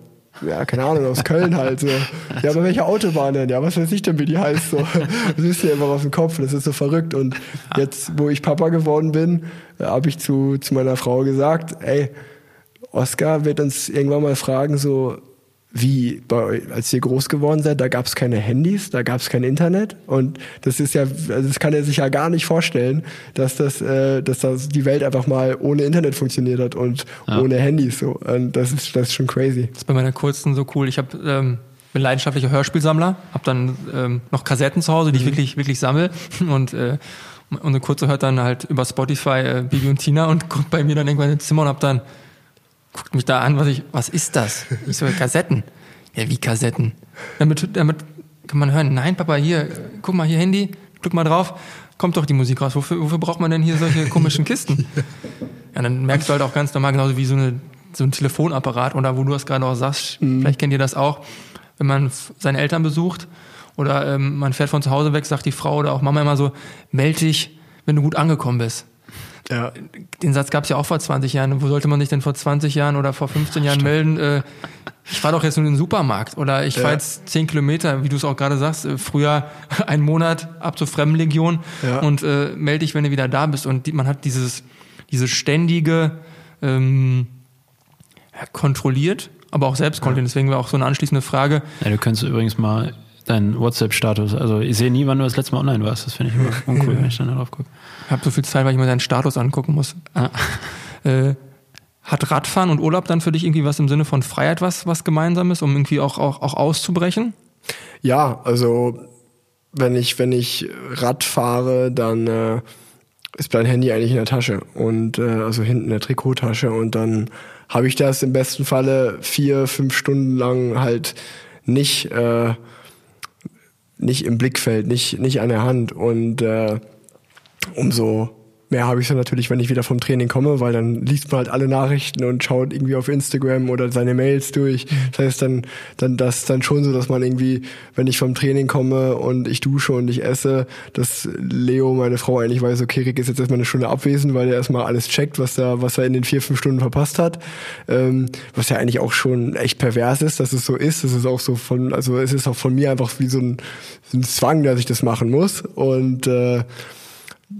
Ja, keine Ahnung, aus Köln halt so. Ja, aber welche Autobahn denn? Ja, was weiß ich denn, wie die heißt so. Das ist dir einfach aus dem Kopf, das ist so verrückt. Und jetzt, wo ich Papa geworden bin, habe ich zu, zu meiner Frau gesagt, ey, Oscar wird uns irgendwann mal fragen, so wie bei euch, als ihr groß geworden seid, da gab es keine Handys, da gab es kein Internet und das ist ja, also das kann er sich ja gar nicht vorstellen, dass das, äh, dass das die Welt einfach mal ohne Internet funktioniert hat und Ja. ohne Handys so. Und das ist das ist schon crazy. Das ist bei meiner kurzen so cool. Ich hab, ähm, bin leidenschaftlicher Hörspielsammler, habe dann ähm, noch Kassetten zu Hause, die ich wirklich wirklich sammel und äh, und eine kurze hört dann halt über Spotify äh, Bibi und Tina und guckt bei mir dann irgendwann ins Zimmer und hab dann guckt mich da an, was ich was ist das? Ich so Kassetten. Ja, wie Kassetten? Damit damit kann man hören. Nein, Papa, hier guck mal hier Handy, drück mal drauf. Kommt doch die Musik raus. Wofür, wofür braucht man denn hier solche komischen Kisten? Ja, dann merkst du halt auch ganz normal, genauso wie so, eine, so ein Telefonapparat oder wo du das gerade auch sagst, vielleicht kennt ihr das auch, wenn man seine Eltern besucht oder ähm, man fährt von zu Hause weg, sagt die Frau oder auch Mama immer so, meld dich, wenn du gut angekommen bist. Ja. Den Satz gab es ja auch vor 20 Jahren. Wo sollte man sich denn vor 20 Jahren oder vor 15 Jahren melden? Äh, ich fahre doch jetzt nur in den Supermarkt oder ich fahre Ja. jetzt 10 Kilometer, wie du es auch gerade sagst, äh, früher einen Monat ab zur Fremdenlegion Ja. und äh, melde dich, wenn du wieder da bist. Und die, man hat dieses, diese ständige ähm, kontrolliert, aber auch selbst kontrolliert. Deswegen war auch so eine anschließende Frage. Ja, du könntest übrigens mal deinen WhatsApp-Status, also ich sehe nie, wann du das letzte Mal online warst. Das finde ich immer uncool, wenn ich dann da drauf gucke. Ich habe so viel Zeit, weil ich mir seinen Status angucken muss. Ah. Äh, hat Radfahren und Urlaub dann für dich irgendwie was im Sinne von Freiheit was, was Gemeinsames, um irgendwie auch, auch, auch auszubrechen? Ja, also wenn ich, wenn ich Rad fahre, dann äh, ist mein Handy eigentlich in der Tasche und äh, also hinten in der Trikottasche und dann habe ich das im besten Falle vier, fünf Stunden lang halt nicht äh, nicht im Blickfeld, nicht nicht an der Hand. Und äh, umso mehr habe ich dann natürlich, wenn ich wieder vom Training komme, weil dann liest man halt alle Nachrichten und schaut irgendwie auf Instagram oder seine Mails durch. Das heißt dann, dann das dann schon so, dass man irgendwie, wenn ich vom Training komme und ich dusche und ich esse, dass Leo, meine Frau, eigentlich weiß, okay, Rick ist jetzt erstmal eine Stunde abwesend, weil er erstmal alles checkt, was er, was er in den vier, fünf Stunden verpasst hat. Ähm, was ja eigentlich auch schon echt pervers ist, dass es so ist. Das ist auch so von, also es ist auch von mir einfach wie so ein, so ein Zwang, dass ich das machen muss. Und äh,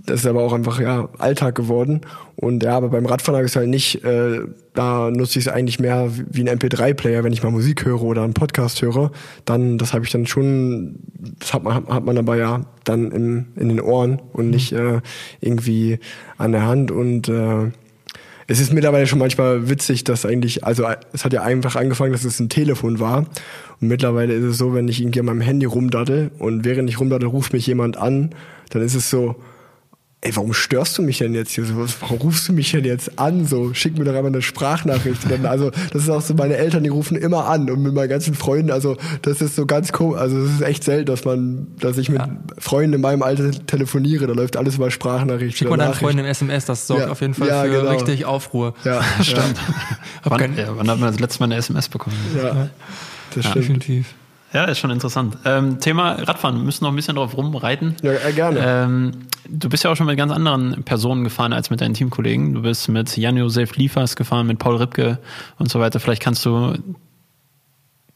das ist aber auch einfach ja Alltag geworden und ja, aber beim Radfahren habe ich es halt nicht. Äh, da nutze ich es eigentlich mehr wie ein MP3-Player, wenn ich mal Musik höre oder einen Podcast höre. Dann, das habe ich dann schon, das hat man hat man aber ja dann in, in den Ohren und nicht äh, irgendwie an der Hand und äh, es ist mittlerweile schon manchmal witzig, dass eigentlich, also es hat ja einfach angefangen, dass es ein Telefon war. Und mittlerweile ist es so, wenn ich irgendwie an meinem Handy rumdaddel und während ich rumdaddel, ruft mich jemand an, dann ist es so, ey, warum störst du mich denn jetzt hier so? Warum rufst du mich denn jetzt an? So, schick mir doch einfach eine Sprachnachricht. Dann, also, das ist auch so, meine Eltern, die rufen immer an und mit meinen ganzen Freunden, also, das ist so ganz komisch, also, es ist echt selten, dass man, dass ich mit Ja. Freunden in meinem Alter telefoniere, da läuft alles über Sprachnachricht. Schick mal deinen. Freunden im SMS, das sorgt Ja. auf jeden Fall Ja, für genau. richtig Aufruhr. Ja, Stimmt. Wann, wann hat man das letzte Mal eine SMS bekommen? ja, ja, das Ja. stimmt. Definitiv. Ja, ist schon interessant. Ähm, Thema Radfahren, wir müssen noch ein bisschen drauf rumreiten. Ja, äh, gerne. Ähm, du bist ja auch schon mit ganz anderen Personen gefahren als mit deinen Teamkollegen. Du bist mit Jan-Josef Liefers gefahren, mit Paul Ripke und so weiter. Vielleicht kannst du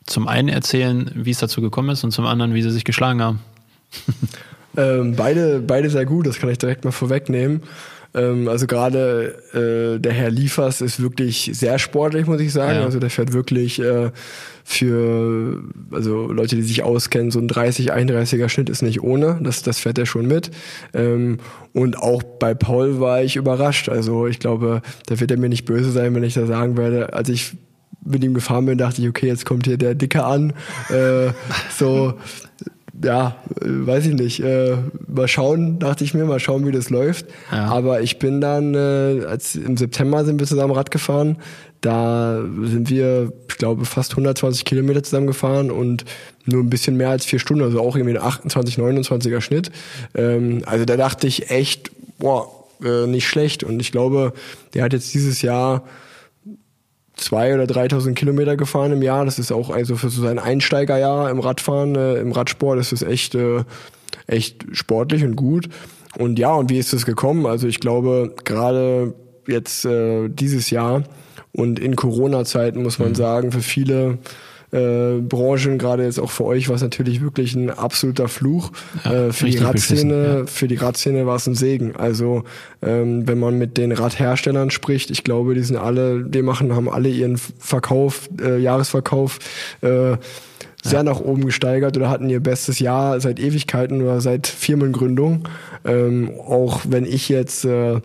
zum einen erzählen, wie es dazu gekommen ist und zum anderen, wie sie sich geschlagen haben. Ähm, beide, beide sehr gut, das kann ich direkt mal vorwegnehmen. Ähm, also gerade äh, der Herr Liefers ist wirklich sehr sportlich, muss ich sagen. Ja. Also der fährt wirklich äh, für also Leute, die sich auskennen, so ein 30, 31er Schnitt ist nicht ohne. Das, das fährt er schon mit. Ähm, und auch bei Paul war ich überrascht. Also ich glaube, da wird er mir nicht böse sein, wenn ich da sagen werde, als ich mit ihm gefahren bin, dachte ich, okay, jetzt kommt hier der Dicke an. Äh, so, ja, äh, weiß ich nicht. Äh, mal schauen, dachte ich mir, mal schauen, wie das läuft. Ja. Aber ich bin dann, äh, als im September sind wir zusammen Rad gefahren. Da sind wir, ich glaube, fast 120 Kilometer zusammen gefahren und nur ein bisschen mehr als vier Stunden, also auch irgendwie ein 28, 29er Schnitt. Ähm, also da dachte ich echt, boah, äh, nicht schlecht. Und ich glaube, der hat jetzt dieses Jahr zwei oder 3000 Kilometer gefahren im Jahr. Das ist auch also für so sein Einsteigerjahr im Radfahren, äh, im Radsport, das ist echt, äh, echt sportlich und gut. Und ja, und wie ist das gekommen? Also ich glaube, gerade jetzt äh, dieses Jahr und in Corona-Zeiten muss man sagen, für viele äh, Branchen, gerade jetzt auch für euch, war es natürlich wirklich ein absoluter Fluch. Ja, äh, für die Radszene, ja. für die Radszene war es ein Segen. Also ähm, wenn man mit den Radherstellern spricht, ich glaube, die sind alle, die machen, haben alle ihren Verkauf, äh, Jahresverkauf äh, sehr nach oben gesteigert oder hatten ihr bestes Jahr seit Ewigkeiten oder seit Firmengründung. Ähm, auch wenn ich jetzt äh,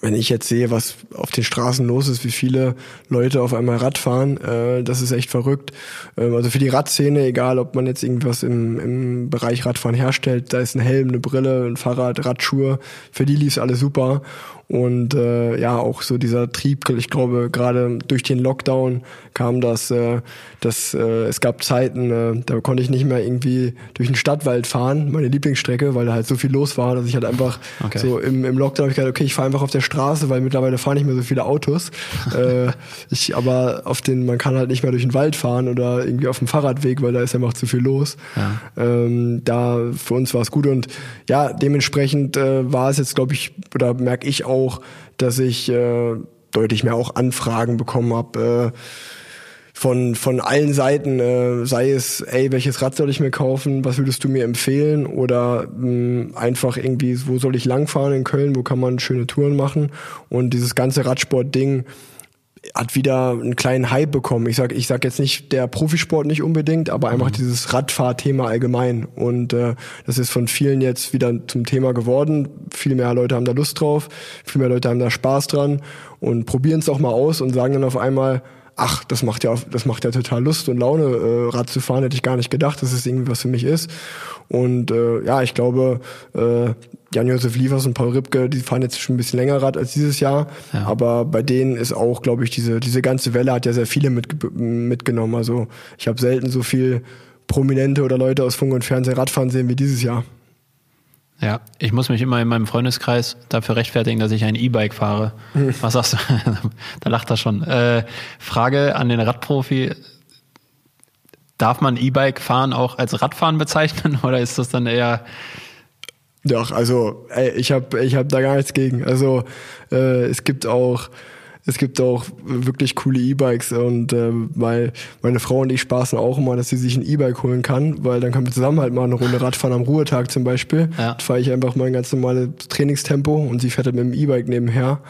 wenn ich jetzt sehe, was auf den Straßen los ist, wie viele Leute auf einmal Rad fahren, äh, das ist echt verrückt. Ähm, also für die Radszene, egal ob man jetzt irgendwas im, im Bereich Radfahren herstellt, da ist ein Helm, eine Brille, ein Fahrrad, Radschuhe, für die lief alles super. Und äh, ja, auch so dieser Trieb, ich glaube, gerade durch den Lockdown kam das, äh, das äh, es gab Zeiten, äh, da konnte ich nicht mehr irgendwie durch den Stadtwald fahren, meine Lieblingsstrecke, weil da halt so viel los war, dass ich halt einfach Okay. so im, im Lockdown habe ich gedacht, okay, ich fahre einfach auf der Straße, weil mittlerweile fahren nicht mehr so viele Autos. äh, ich, aber auf den, man kann halt nicht mehr durch den Wald fahren oder irgendwie auf dem Fahrradweg, weil da ist einfach zu viel los. Ja. Ähm, da für uns war es gut und ja, dementsprechend äh, war es jetzt, glaube ich, oder merke ich auch, dass ich äh, deutlich mehr auch Anfragen bekommen habe. Äh, von, von allen Seiten, äh, sei es, ey, welches Rad soll ich mir kaufen, was würdest du mir empfehlen oder mh, einfach irgendwie, wo soll ich langfahren in Köln, wo kann man schöne Touren machen und dieses ganze Radsport-Ding hat wieder einen kleinen Hype bekommen. Ich sag, ich sag jetzt nicht der Profisport nicht unbedingt, aber einfach dieses Radfahrthema allgemein. Und äh, das ist von vielen jetzt wieder zum Thema geworden. Viel mehr Leute haben da Lust drauf, viel mehr Leute haben da Spaß dran und probieren es auch mal aus und sagen dann auf einmal, ach, das macht ja, das macht ja total Lust und Laune, äh, Rad zu fahren, hätte ich gar nicht gedacht, dass es irgendwie was für mich ist. Und äh, ja, ich glaube, äh, Jan-Josef Liefers und Paul Ripke, die fahren jetzt schon ein bisschen länger Rad als dieses Jahr. Ja. Aber bei denen ist auch, glaube ich, diese, diese ganze Welle hat ja sehr viele mit, mitgenommen. Also ich habe selten so viel Prominente oder Leute aus Funk und Fernsehen Radfahren sehen wie dieses Jahr. Ja, ich muss mich immer in meinem Freundeskreis dafür rechtfertigen, dass ich ein E-Bike fahre. Was sagst du? da lacht er schon. Äh, Frage an den Radprofi. Darf man E-Bike fahren auch als Radfahren bezeichnen oder ist das dann eher Doch, also ey, ich habe ich hab da gar nichts gegen. Also äh, es gibt auch es gibt auch wirklich coole E-Bikes und äh, weil meine Frau und ich spaßen auch immer, dass sie sich ein E-Bike holen kann, weil dann können wir zusammen halt mal eine Runde Radfahren am Ruhetag zum Beispiel. Ja. Fahre ich einfach mein ganz normales Trainingstempo und sie fährt halt mit dem E-Bike nebenher.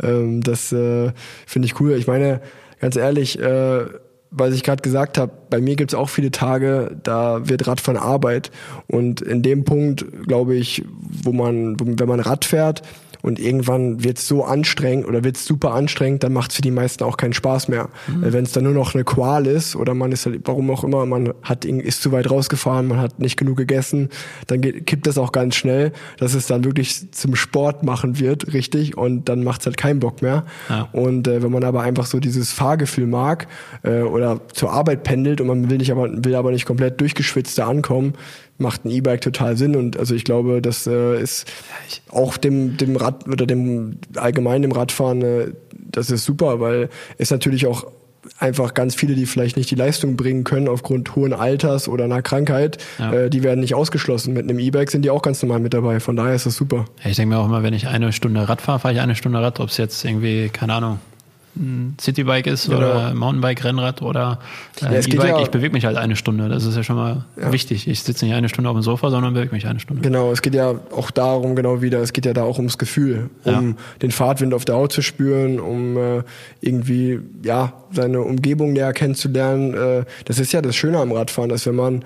Ähm, das äh, finde ich cool. Ich meine, ganz ehrlich, äh, was ich gerade gesagt habe, bei mir gibt's auch viele Tage, da wird Radfahren Arbeit. Und in dem Punkt, glaube ich, wo man, wenn man Rad fährt und irgendwann wird's so anstrengend oder wird's super anstrengend, dann macht's für die meisten auch keinen Spaß mehr. Äh, Wenn es dann nur noch eine Qual ist oder man ist, halt, warum auch immer, man hat ist zu weit rausgefahren, man hat nicht genug gegessen, dann geht, kippt das auch ganz schnell, dass es dann wirklich zum Sport machen wird, richtig, und dann macht's halt keinen Bock mehr. Ja. Und äh, wenn man aber einfach so dieses Fahrgefühl mag äh, oder zur Arbeit pendelt und man will nicht aber will aber nicht komplett durchgeschwitzt da ankommen, macht ein E-Bike total Sinn und also ich glaube, das äh, ist auch dem dem Rad oder dem allgemein dem Radfahren äh, das ist super, weil es natürlich auch einfach ganz viele, die vielleicht nicht die Leistung bringen können aufgrund hohen Alters oder einer Krankheit, Ja. äh, die werden nicht ausgeschlossen. Mit einem E-Bike sind die auch ganz normal mit dabei. Von daher ist das super. Ja, ich denke mir auch immer, wenn ich eine Stunde Rad fahre, fahre ich eine Stunde Rad, ob es jetzt irgendwie, keine Ahnung, ein Citybike ist oder Mountainbike, Rennrad oder äh, Ja, E-Bike, ja- ich bewege mich halt eine Stunde. Das ist ja schon mal Ja. wichtig. Ich sitze nicht eine Stunde auf dem Sofa, sondern bewege mich eine Stunde. Genau, es geht ja auch darum, genau wieder, es geht ja da auch ums Gefühl, um den Fahrtwind auf der Haut zu spüren, um äh, irgendwie, ja, seine Umgebung näher kennenzulernen. Äh, das ist ja das Schöne am Radfahren, dass wenn man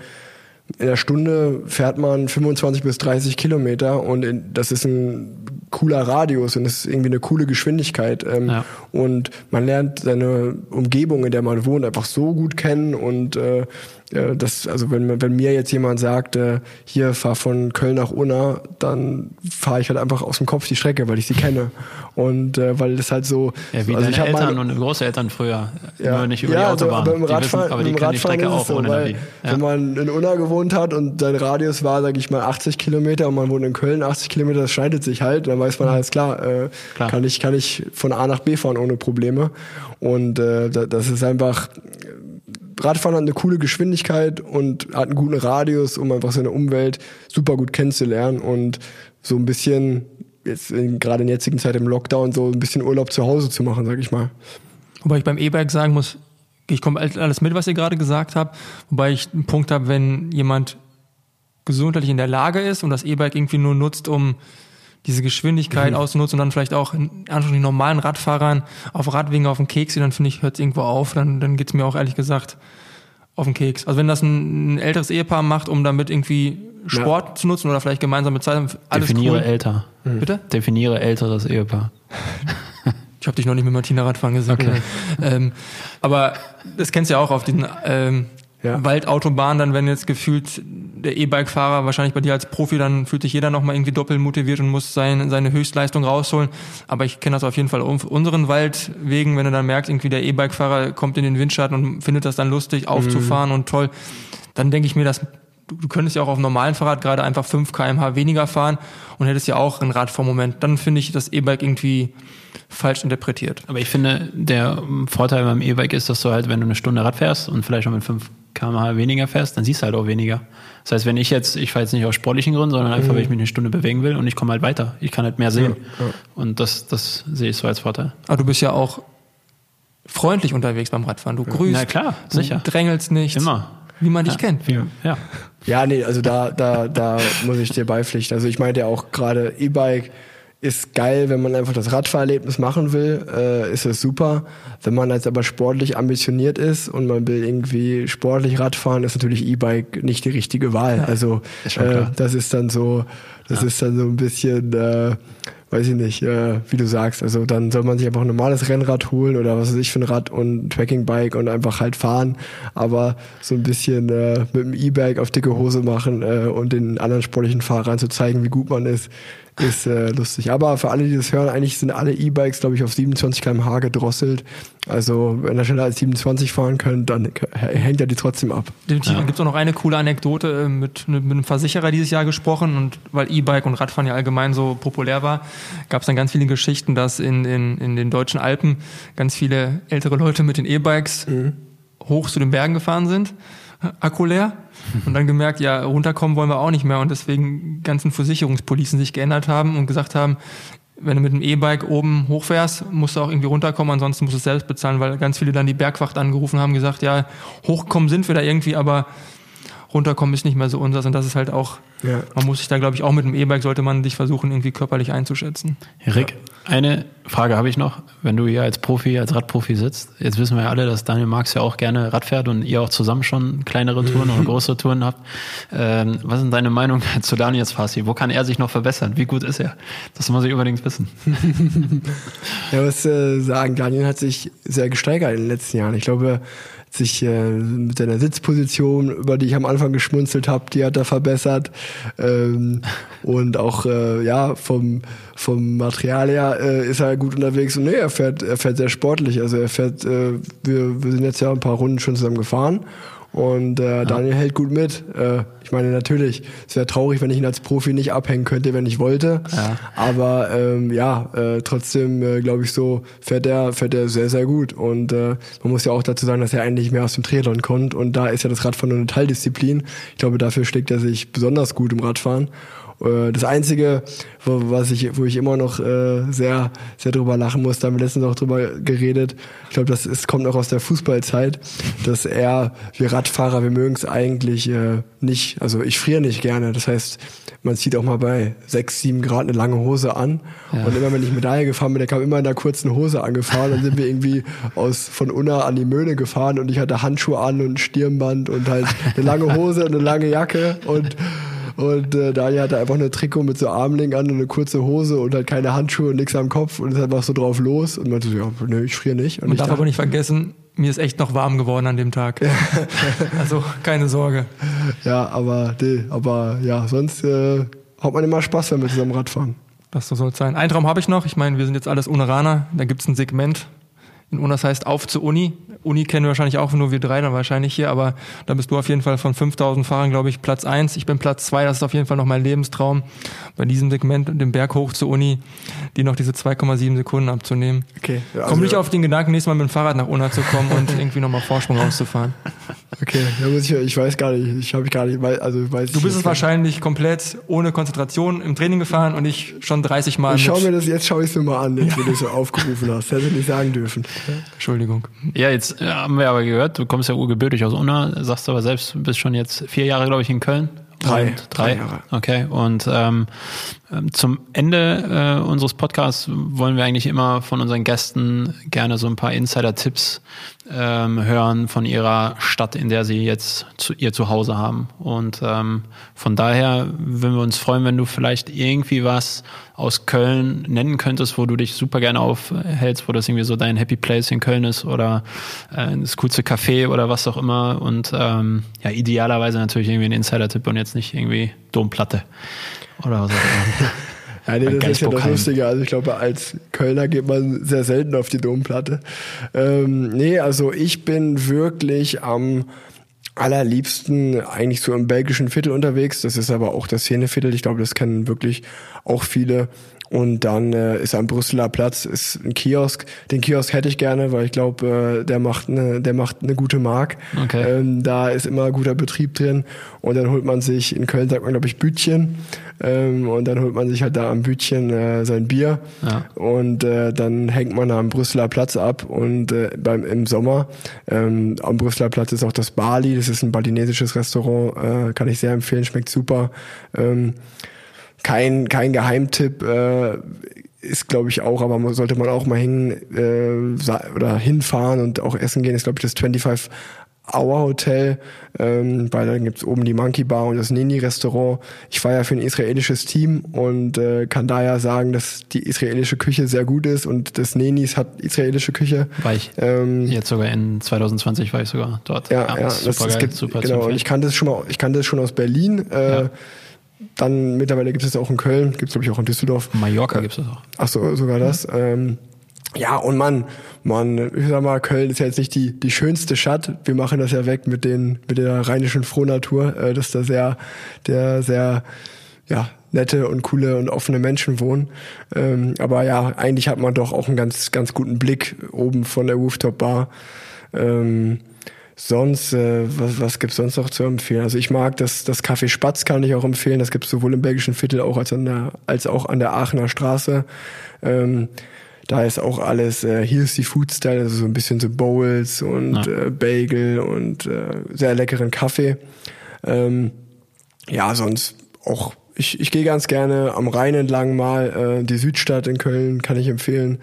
in einer Stunde fährt man 25 bis 30 Kilometer und in, das ist ein cooler Radius und das ist irgendwie eine coole Geschwindigkeit. Ähm, Ja. Und man lernt seine Umgebung, in der man wohnt, einfach so gut kennen und äh, äh, das, also wenn, wenn mir jetzt jemand sagt, äh, hier fahr von Köln nach Unna, dann fahre ich halt einfach aus dem Kopf die Strecke, weil ich sie kenne und äh, weil das halt so. Ja, wie also ich deine hab Eltern meine- und Großeltern früher. ja. Nur nicht über ja, die also, Autobahn. aber im Radfahren, wissen, aber die im kennen die Strecke auch so, ohne weil. Ja. wenn man in Unna gewohnt hat und sein Radius war, sage ich mal, 80 Kilometer und man wohnt in Köln, 80 Kilometer, das schneidet sich halt, dann weiß man alles klar, äh, Mhm. Klar. kann ich kann ich von A nach B fahren ohne Probleme und äh, da- das ist einfach Radfahren hat eine coole Geschwindigkeit und hat einen guten Radius, um einfach seine Umwelt super gut kennenzulernen und so ein bisschen jetzt gerade in der jetzigen Zeit im Lockdown so ein bisschen Urlaub zu Hause zu machen, sag ich mal. Wobei ich beim E-Bike sagen muss, ich komme alles mit, was ihr gerade gesagt habt. Wobei ich einen Punkt habe, wenn jemand gesundheitlich in der Lage ist und das E-Bike irgendwie nur nutzt, um diese Geschwindigkeit auszunutzen und dann vielleicht auch in Anführungsstrichen normalen Radfahrern auf Radwegen auf den Keks, dann finde ich, hört es irgendwo auf. Dann, dann geht's mir auch ehrlich gesagt auf den Keks. Also wenn das ein, ein älteres Ehepaar macht, um damit irgendwie Sport zu nutzen oder vielleicht gemeinsame Zeit, alles Definiere cool. älter. Bitte? Definiere älteres Ehepaar. Ich habe dich noch nicht mit Martina Radfahren gesagt. Okay. Ähm, aber das kennst du ja auch auf diesen ähm, Ja. Waldautobahnen, dann wenn jetzt gefühlt der E-Bike-Fahrer, wahrscheinlich bei dir als Profi, dann fühlt sich jeder nochmal irgendwie doppelt motiviert und muss sein, seine Höchstleistung rausholen. Aber ich kenne das auf jeden Fall auf unseren Waldwegen, wenn du dann merkst, irgendwie der E-Bike-Fahrer kommt in den Windschatten und findet das dann lustig aufzufahren und toll, dann denke ich mir, dass du könntest ja auch auf einem normalen Fahrrad gerade einfach 5 kmh weniger fahren und hättest ja auch ein Radfahrmoment. Dann finde ich das E-Bike irgendwie falsch interpretiert. Aber ich finde, der Vorteil beim E-Bike ist, dass du halt, wenn du eine Stunde Rad fährst und vielleicht auch mit 5 km/h weniger fährst, dann siehst du halt auch weniger. Das heißt, wenn ich jetzt, ich fahre jetzt nicht aus sportlichen Gründen, sondern einfach, weil ich mich eine Stunde bewegen will und ich komme halt weiter. Ich kann halt mehr sehen. Und das, das sehe ich so als Vorteil. Aber du bist ja auch freundlich unterwegs beim Radfahren. Du grüßt. Na klar, sicher. Du drängelst nicht. Immer. Wie man dich kennt. Wie, ja. Ja, nee, also da, da, da muss ich dir beipflichten. Also ich meinte ja auch gerade E-Bike ist geil, wenn man einfach das Radfahrerlebnis machen will, äh, ist es super. Wenn man jetzt aber sportlich ambitioniert ist und man will irgendwie sportlich Radfahren, ist natürlich E-Bike nicht die richtige Wahl. also äh, das ist dann so, das ist dann so ein bisschen, äh, weiß ich nicht, äh, wie du sagst. Also dann soll man sich einfach ein normales Rennrad holen oder was weiß ich für ein Rad und ein Trackingbike und einfach halt fahren. Aber so ein bisschen äh, mit dem E-Bike auf dicke Hose machen äh, und den anderen sportlichen Fahrern zu zeigen, wie gut man ist, ist äh, lustig. Aber für alle, die das hören, eigentlich sind alle E-Bikes, glaube ich, auf 27 km/h gedrosselt. Also wenn er schneller als 27 fahren kann, dann hängt er die trotzdem ab. Definitiv. Dann gibt es auch noch eine coole Anekdote äh, mit, mit einem Versicherer dieses Jahr gesprochen und weil E-Bike und Radfahren ja allgemein so populär war, gab es dann ganz viele Geschichten, dass in, in, in den deutschen Alpen ganz viele ältere Leute mit den E-Bikes hoch zu den Bergen gefahren sind, Akku leer. Und dann gemerkt, ja, runterkommen wollen wir auch nicht mehr. Und deswegen ganzen Versicherungspolicen sich geändert haben und gesagt haben, wenn du mit dem E-Bike oben hochfährst, musst du auch irgendwie runterkommen, ansonsten musst du es selbst bezahlen, weil ganz viele dann die Bergwacht angerufen haben, gesagt, ja, hochkommen sind wir da irgendwie, aber runterkommen ist nicht mehr so unseres und das ist halt auch, Ja. man muss sich da, glaube ich, auch mit dem E-Bike sollte man sich versuchen, irgendwie körperlich einzuschätzen. Rick, eine Frage habe ich noch. Wenn du hier als Profi, als Radprofi sitzt, jetzt wissen wir ja alle, dass Daniel Marx ja auch gerne Rad fährt und ihr auch zusammen schon kleinere Touren oder größere Touren habt. Ähm, was ist deine Meinung zu Daniels Fasi? Wo kann er sich noch verbessern? Wie gut ist er? Das muss ich unbedingt wissen. Ja, was äh, sagen, Daniel hat sich sehr gesteigert in den letzten Jahren. Ich glaube, sich äh, mit seiner Sitzposition, über die ich am Anfang geschmunzelt habe, die hat er verbessert. Ähm, und auch äh, ja vom vom Material her äh, ist er gut unterwegs und nee, er fährt er fährt sehr sportlich. Also er fährt, äh, wir wir sind jetzt ja ein paar Runden schon zusammen gefahren. Und äh, Daniel hält gut mit. Äh, ich Ich meine, natürlich, es wäre traurig, wenn ich ihn als Profi nicht abhängen könnte, wenn ich wollte. Ja. Aber ähm, ja, äh, trotzdem äh, glaube ich so, fährt er, fährt er sehr, sehr gut. Und äh, man muss ja auch dazu sagen, dass er eigentlich mehr aus dem Triathlon kommt. Und da ist ja das Radfahren nur eine Teildisziplin. Ich glaube, dafür schlägt er sich besonders gut im Radfahren. Äh, Das Einzige, wo, was ich, wo ich immer noch äh, sehr, sehr drüber lachen muss, da haben wir letztens auch drüber geredet. Ich glaube, das ist, kommt noch aus der Fußballzeit, dass er, wir Radfahrer, wir mögen es eigentlich äh, nicht. Also ich friere nicht gerne. Das heißt, man zieht auch mal bei sechs, sieben Grad eine lange Hose an. Und immer wenn ich Medaille gefahren bin, der kam immer in einer kurzen Hose angefahren. Dann sind wir irgendwie aus von Unna an die Möhne gefahren und ich hatte Handschuhe an und Stirnband und halt eine lange Hose und eine lange Jacke und und äh, Daniel hatte einfach eine Trikot mit so Armling an und eine kurze Hose und halt keine Handschuhe und nichts am Kopf und ist einfach so drauf los und meinte so, ja, nö, ich friere nicht. Und Man ich darf dachte, aber nicht vergessen, mir ist echt noch warm geworden an dem Tag. also keine Sorge. ja, aber nee, aber ja, sonst äh, hat man immer Spaß, wenn wir zusammen Rad fahren. Das so soll es sein. Ein Traum habe ich noch. Ich meine, wir sind jetzt alles Uneraner. Da gibt's ein Segment in Una, das heißt Auf zur Uni. Uni kennen wir wahrscheinlich auch nur wir drei dann wahrscheinlich hier, aber da bist du auf jeden Fall von 5000 Fahrern, glaube ich, Platz eins. Ich bin Platz zwei. Das ist auf jeden Fall noch mein Lebenstraum, bei diesem Segment den Berg hoch zur Uni, die noch diese 2,7 Sekunden abzunehmen. Okay. Ja, Komm nicht auf den Gedanken, nächstes Mal mit dem Fahrrad nach Unna zu kommen und irgendwie nochmal Vorsprung rauszufahren. Okay, da muss ich, ich weiß gar nicht, ich habe gar nicht, also weiß Du bist es wahrscheinlich komplett ohne Konzentration im Training gefahren und ich schon 30 Mal Ich schau mit- mir das jetzt, schaue ich es mir mal an, jetzt, wo du es so aufgerufen hast. Hätte ich nicht sagen dürfen. Entschuldigung. Ja, jetzt äh, haben wir aber gehört, du kommst ja urgebürtig aus Unna, sagst aber selbst, du bist schon jetzt vier Jahre, glaube ich, in Köln. Drei. Drei. Drei Jahre. Okay. Und ähm, zum Ende äh, unseres Podcasts wollen wir eigentlich immer von unseren Gästen gerne so ein paar Insider-Tipps ähm, hören von ihrer Stadt, in der sie jetzt zu, ihr Zuhause haben. Und ähm, von daher würden wir uns freuen, wenn du vielleicht irgendwie was aus Köln nennen könntest, wo du dich super gerne aufhältst, wo das irgendwie so dein Happy Place in Köln ist oder äh, das coolste Café oder was auch immer. Und ähm, ja, idealerweise natürlich irgendwie ein Insider-Tipp und jetzt nicht irgendwie Domplatte oder was auch immer. Ja, nee, das ist ja das. Lustige. Also ich glaube, als Kölner geht man sehr selten auf die Domplatte. Ähm, nee, also ich bin wirklich am allerliebsten eigentlich so im belgischen Viertel unterwegs. Das ist aber auch das Szeneviertel. Ich glaube, das kennen wirklich auch viele. Und dann äh, ist am Brüsseler Platz ist ein Kiosk. Den Kiosk hätte ich gerne, weil ich glaube, äh, der macht eine, der macht eine gute Mark. Okay. Ähm, da ist immer guter Betrieb drin. Und dann holt man sich, in Köln sagt man, glaube ich, Bütchen. Ähm, und dann holt man sich halt da am Bütchen äh, sein Bier. Ja. Und äh, dann hängt man am Brüsseler Platz ab. Und äh, beim, im Sommer ähm, am Brüsseler Platz ist auch das Bali. Das ist ein balinesisches Restaurant. Äh, kann ich sehr empfehlen, schmeckt super. Ähm, kein, kein Geheimtipp äh, ist, glaube ich, auch, aber man, sollte man auch mal hin äh, oder hinfahren und auch essen gehen, ist, glaube ich, das 25 Hour Hotel, ähm, weil dann gibt's oben die Monkey Bar und das Nini Restaurant. Ich war ja für ein israelisches Team und äh, kann daher sagen, dass die israelische Küche sehr gut ist und das Nenis hat israelische Küche. War ich Ähm, jetzt sogar in 2020 war ich sogar dort. ja, ja, ist das, super das geil, gibt, super genau. Und ich kannte es schon mal, ich kannte es schon aus Berlin. Äh, Ja. Dann mittlerweile gibt es auch in Köln, gibt es glaube ich auch in Düsseldorf. Mallorca gibt's das auch. Ach so, sogar das. Ähm, ja, und Mann, Mann, ich sag mal, Köln ist ja jetzt nicht die, die schönste Stadt. Wir machen das ja weg mit den, mit der rheinischen Frohnatur, äh, dass da sehr, der sehr, ja, nette und coole und offene Menschen wohnen. Ähm, aber ja, eigentlich hat man doch auch einen ganz, ganz guten Blick oben von der Rooftop Bar. Ähm, sonst, äh, was, was gibt's sonst noch zu empfehlen? Also ich mag das, das Café Spatz kann ich auch empfehlen. Das gibt's sowohl im belgischen Viertel auch als, an der, als auch an der Aachener Straße. Ähm, da ist auch alles, äh, hier ist die Food-Style, also so ein bisschen so Bowls und Ja. äh, Bagel und äh, sehr leckeren Kaffee. Ähm, ja, sonst auch, ich, ich gehe ganz gerne am Rhein entlang mal, äh, die Südstadt in Köln kann ich empfehlen.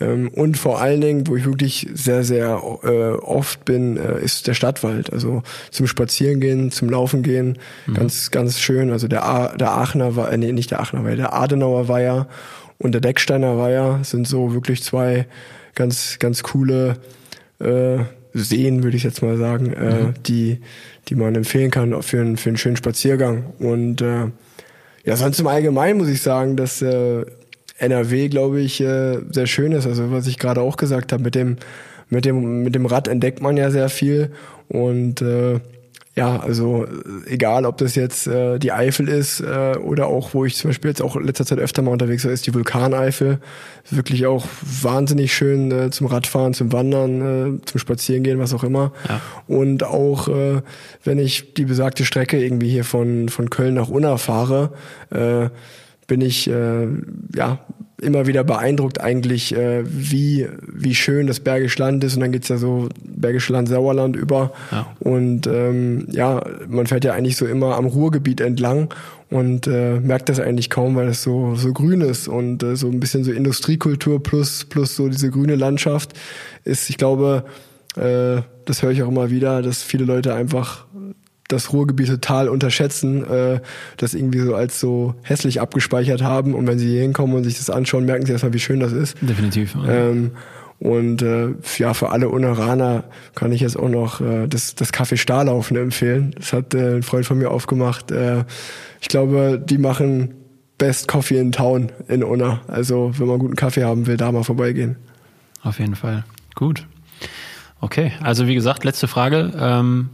Ähm, und vor allen Dingen, wo ich wirklich sehr, sehr äh, oft bin, äh, ist der Stadtwald. Also zum Spazierengehen, zum Laufen gehen, ganz, ganz schön. Also der, A der Aachener war, äh, nee, nicht der Aachener Weiher, der Adenauer Weiher und der Decksteiner Weiher sind so wirklich zwei ganz, ganz coole äh, Seen, würde ich jetzt mal sagen, äh, die, die man empfehlen kann für einen, für einen schönen Spaziergang. Und äh, ja, sonst im Allgemeinen muss ich sagen, dass äh, NRW, glaube ich, äh, sehr schön ist. Also was ich gerade auch gesagt habe, mit dem, mit dem, mit dem Rad entdeckt man ja sehr viel. Und äh, ja, also äh, egal, ob das jetzt äh, die Eifel ist äh, oder auch, wo ich zum Beispiel jetzt auch in letzter Zeit öfter mal unterwegs war, ist die Vulkaneifel. Wirklich auch wahnsinnig schön äh, zum Radfahren, zum Wandern, äh, zum Spazierengehen, was auch immer. Ja. Und auch, äh, wenn ich die besagte Strecke irgendwie hier von, von Köln nach Unna fahre, äh, bin ich äh, ja immer wieder beeindruckt eigentlich, äh, wie, wie schön das Bergische Land ist. Und dann geht's ja so Bergische Land, Sauerland über. Ja. Und ähm, ja, man fährt ja eigentlich so immer am Ruhrgebiet entlang und äh, merkt das eigentlich kaum, weil es so, so grün ist und äh, so ein bisschen so Industriekultur plus, plus so diese grüne Landschaft ist, ich glaube, äh, das höre ich auch immer wieder, dass viele Leute einfach das Ruhrgebiet total unterschätzen, äh, das irgendwie so als so hässlich abgespeichert haben. Und wenn sie hier hinkommen und sich das anschauen, merken sie erstmal, wie schön das ist. Definitiv. Ähm, und äh, ja, für alle Uneraner kann ich jetzt auch noch äh, das, das Café Starlaufen empfehlen. Das hat äh, ein Freund von mir aufgemacht. Äh, ich glaube, die machen Best Coffee in Town in Unna. Also wenn man guten Kaffee haben will, da mal vorbeigehen. Auf jeden Fall. Gut. Okay, also wie gesagt, letzte Frage. Ähm,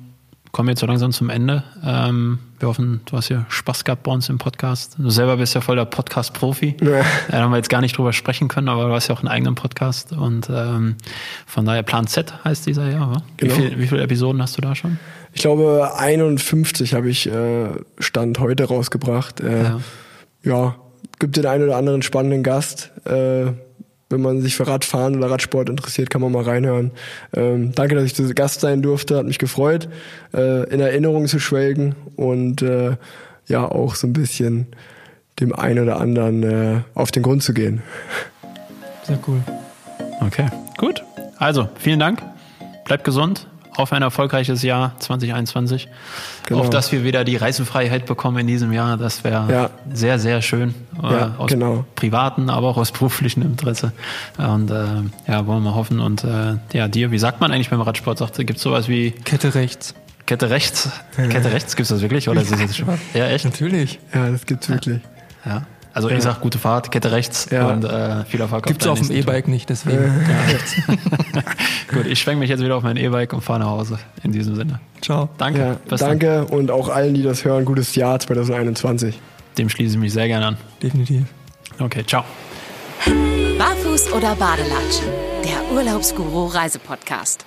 kommen jetzt so langsam zum Ende. Ähm, wir hoffen, du hast ja Spaß gehabt bei uns im Podcast. Du selber bist ja voll der Podcast-Profi. Ja. Da haben wir jetzt gar nicht drüber sprechen können, aber du hast ja auch einen eigenen Podcast. Und ähm, von daher Plan Z heißt dieser ja. wa? Genau. Wie, viel, wie viele Episoden hast du da schon? Ich glaube, 51 habe ich äh, Stand heute rausgebracht. Äh, Ja. ja. gibt den einen oder anderen spannenden Gast. Äh, wenn man sich für Radfahren oder Radsport interessiert, kann man mal reinhören. Ähm, danke, dass ich zu Gast sein durfte, hat mich gefreut, äh, in Erinnerung zu schwelgen und äh, ja auch so ein bisschen dem einen oder anderen äh, auf den Grund zu gehen. Sehr cool. Okay, gut. Also, vielen Dank. Bleibt gesund. Auf ein erfolgreiches Jahr 2021. Genau. Auf dass wir wieder die Reisefreiheit bekommen in diesem Jahr. Das wäre Ja. sehr, sehr schön. Ja, aus genau. privaten, aber auch aus beruflichem Interesse. Und äh, ja, wollen wir hoffen. Und äh, ja, dir, wie sagt man eigentlich beim Radsport? Sagt, gibt es sowas wie Kette rechts. Kette rechts? Kette rechts, gibt es das wirklich? Oder ist das jetzt schon? Ja, echt? Natürlich. Ja, das gibt's wirklich. Ja. Also ich sag gute Fahrt, Kette rechts Ja. und äh, viel Erfolg Gibt's auf dem E-Bike nicht, deswegen. Gut, ich schwenke mich jetzt wieder auf mein E-Bike und fahre nach Hause. In diesem Sinne. Ciao. Danke. Ja, danke und auch allen, die das hören, gutes Jahr 2021. Dem schließe ich mich sehr gerne an. Definitiv. Okay, ciao. Barfuß oder Badelatschen? Der Urlaubsguru Reisepodcast.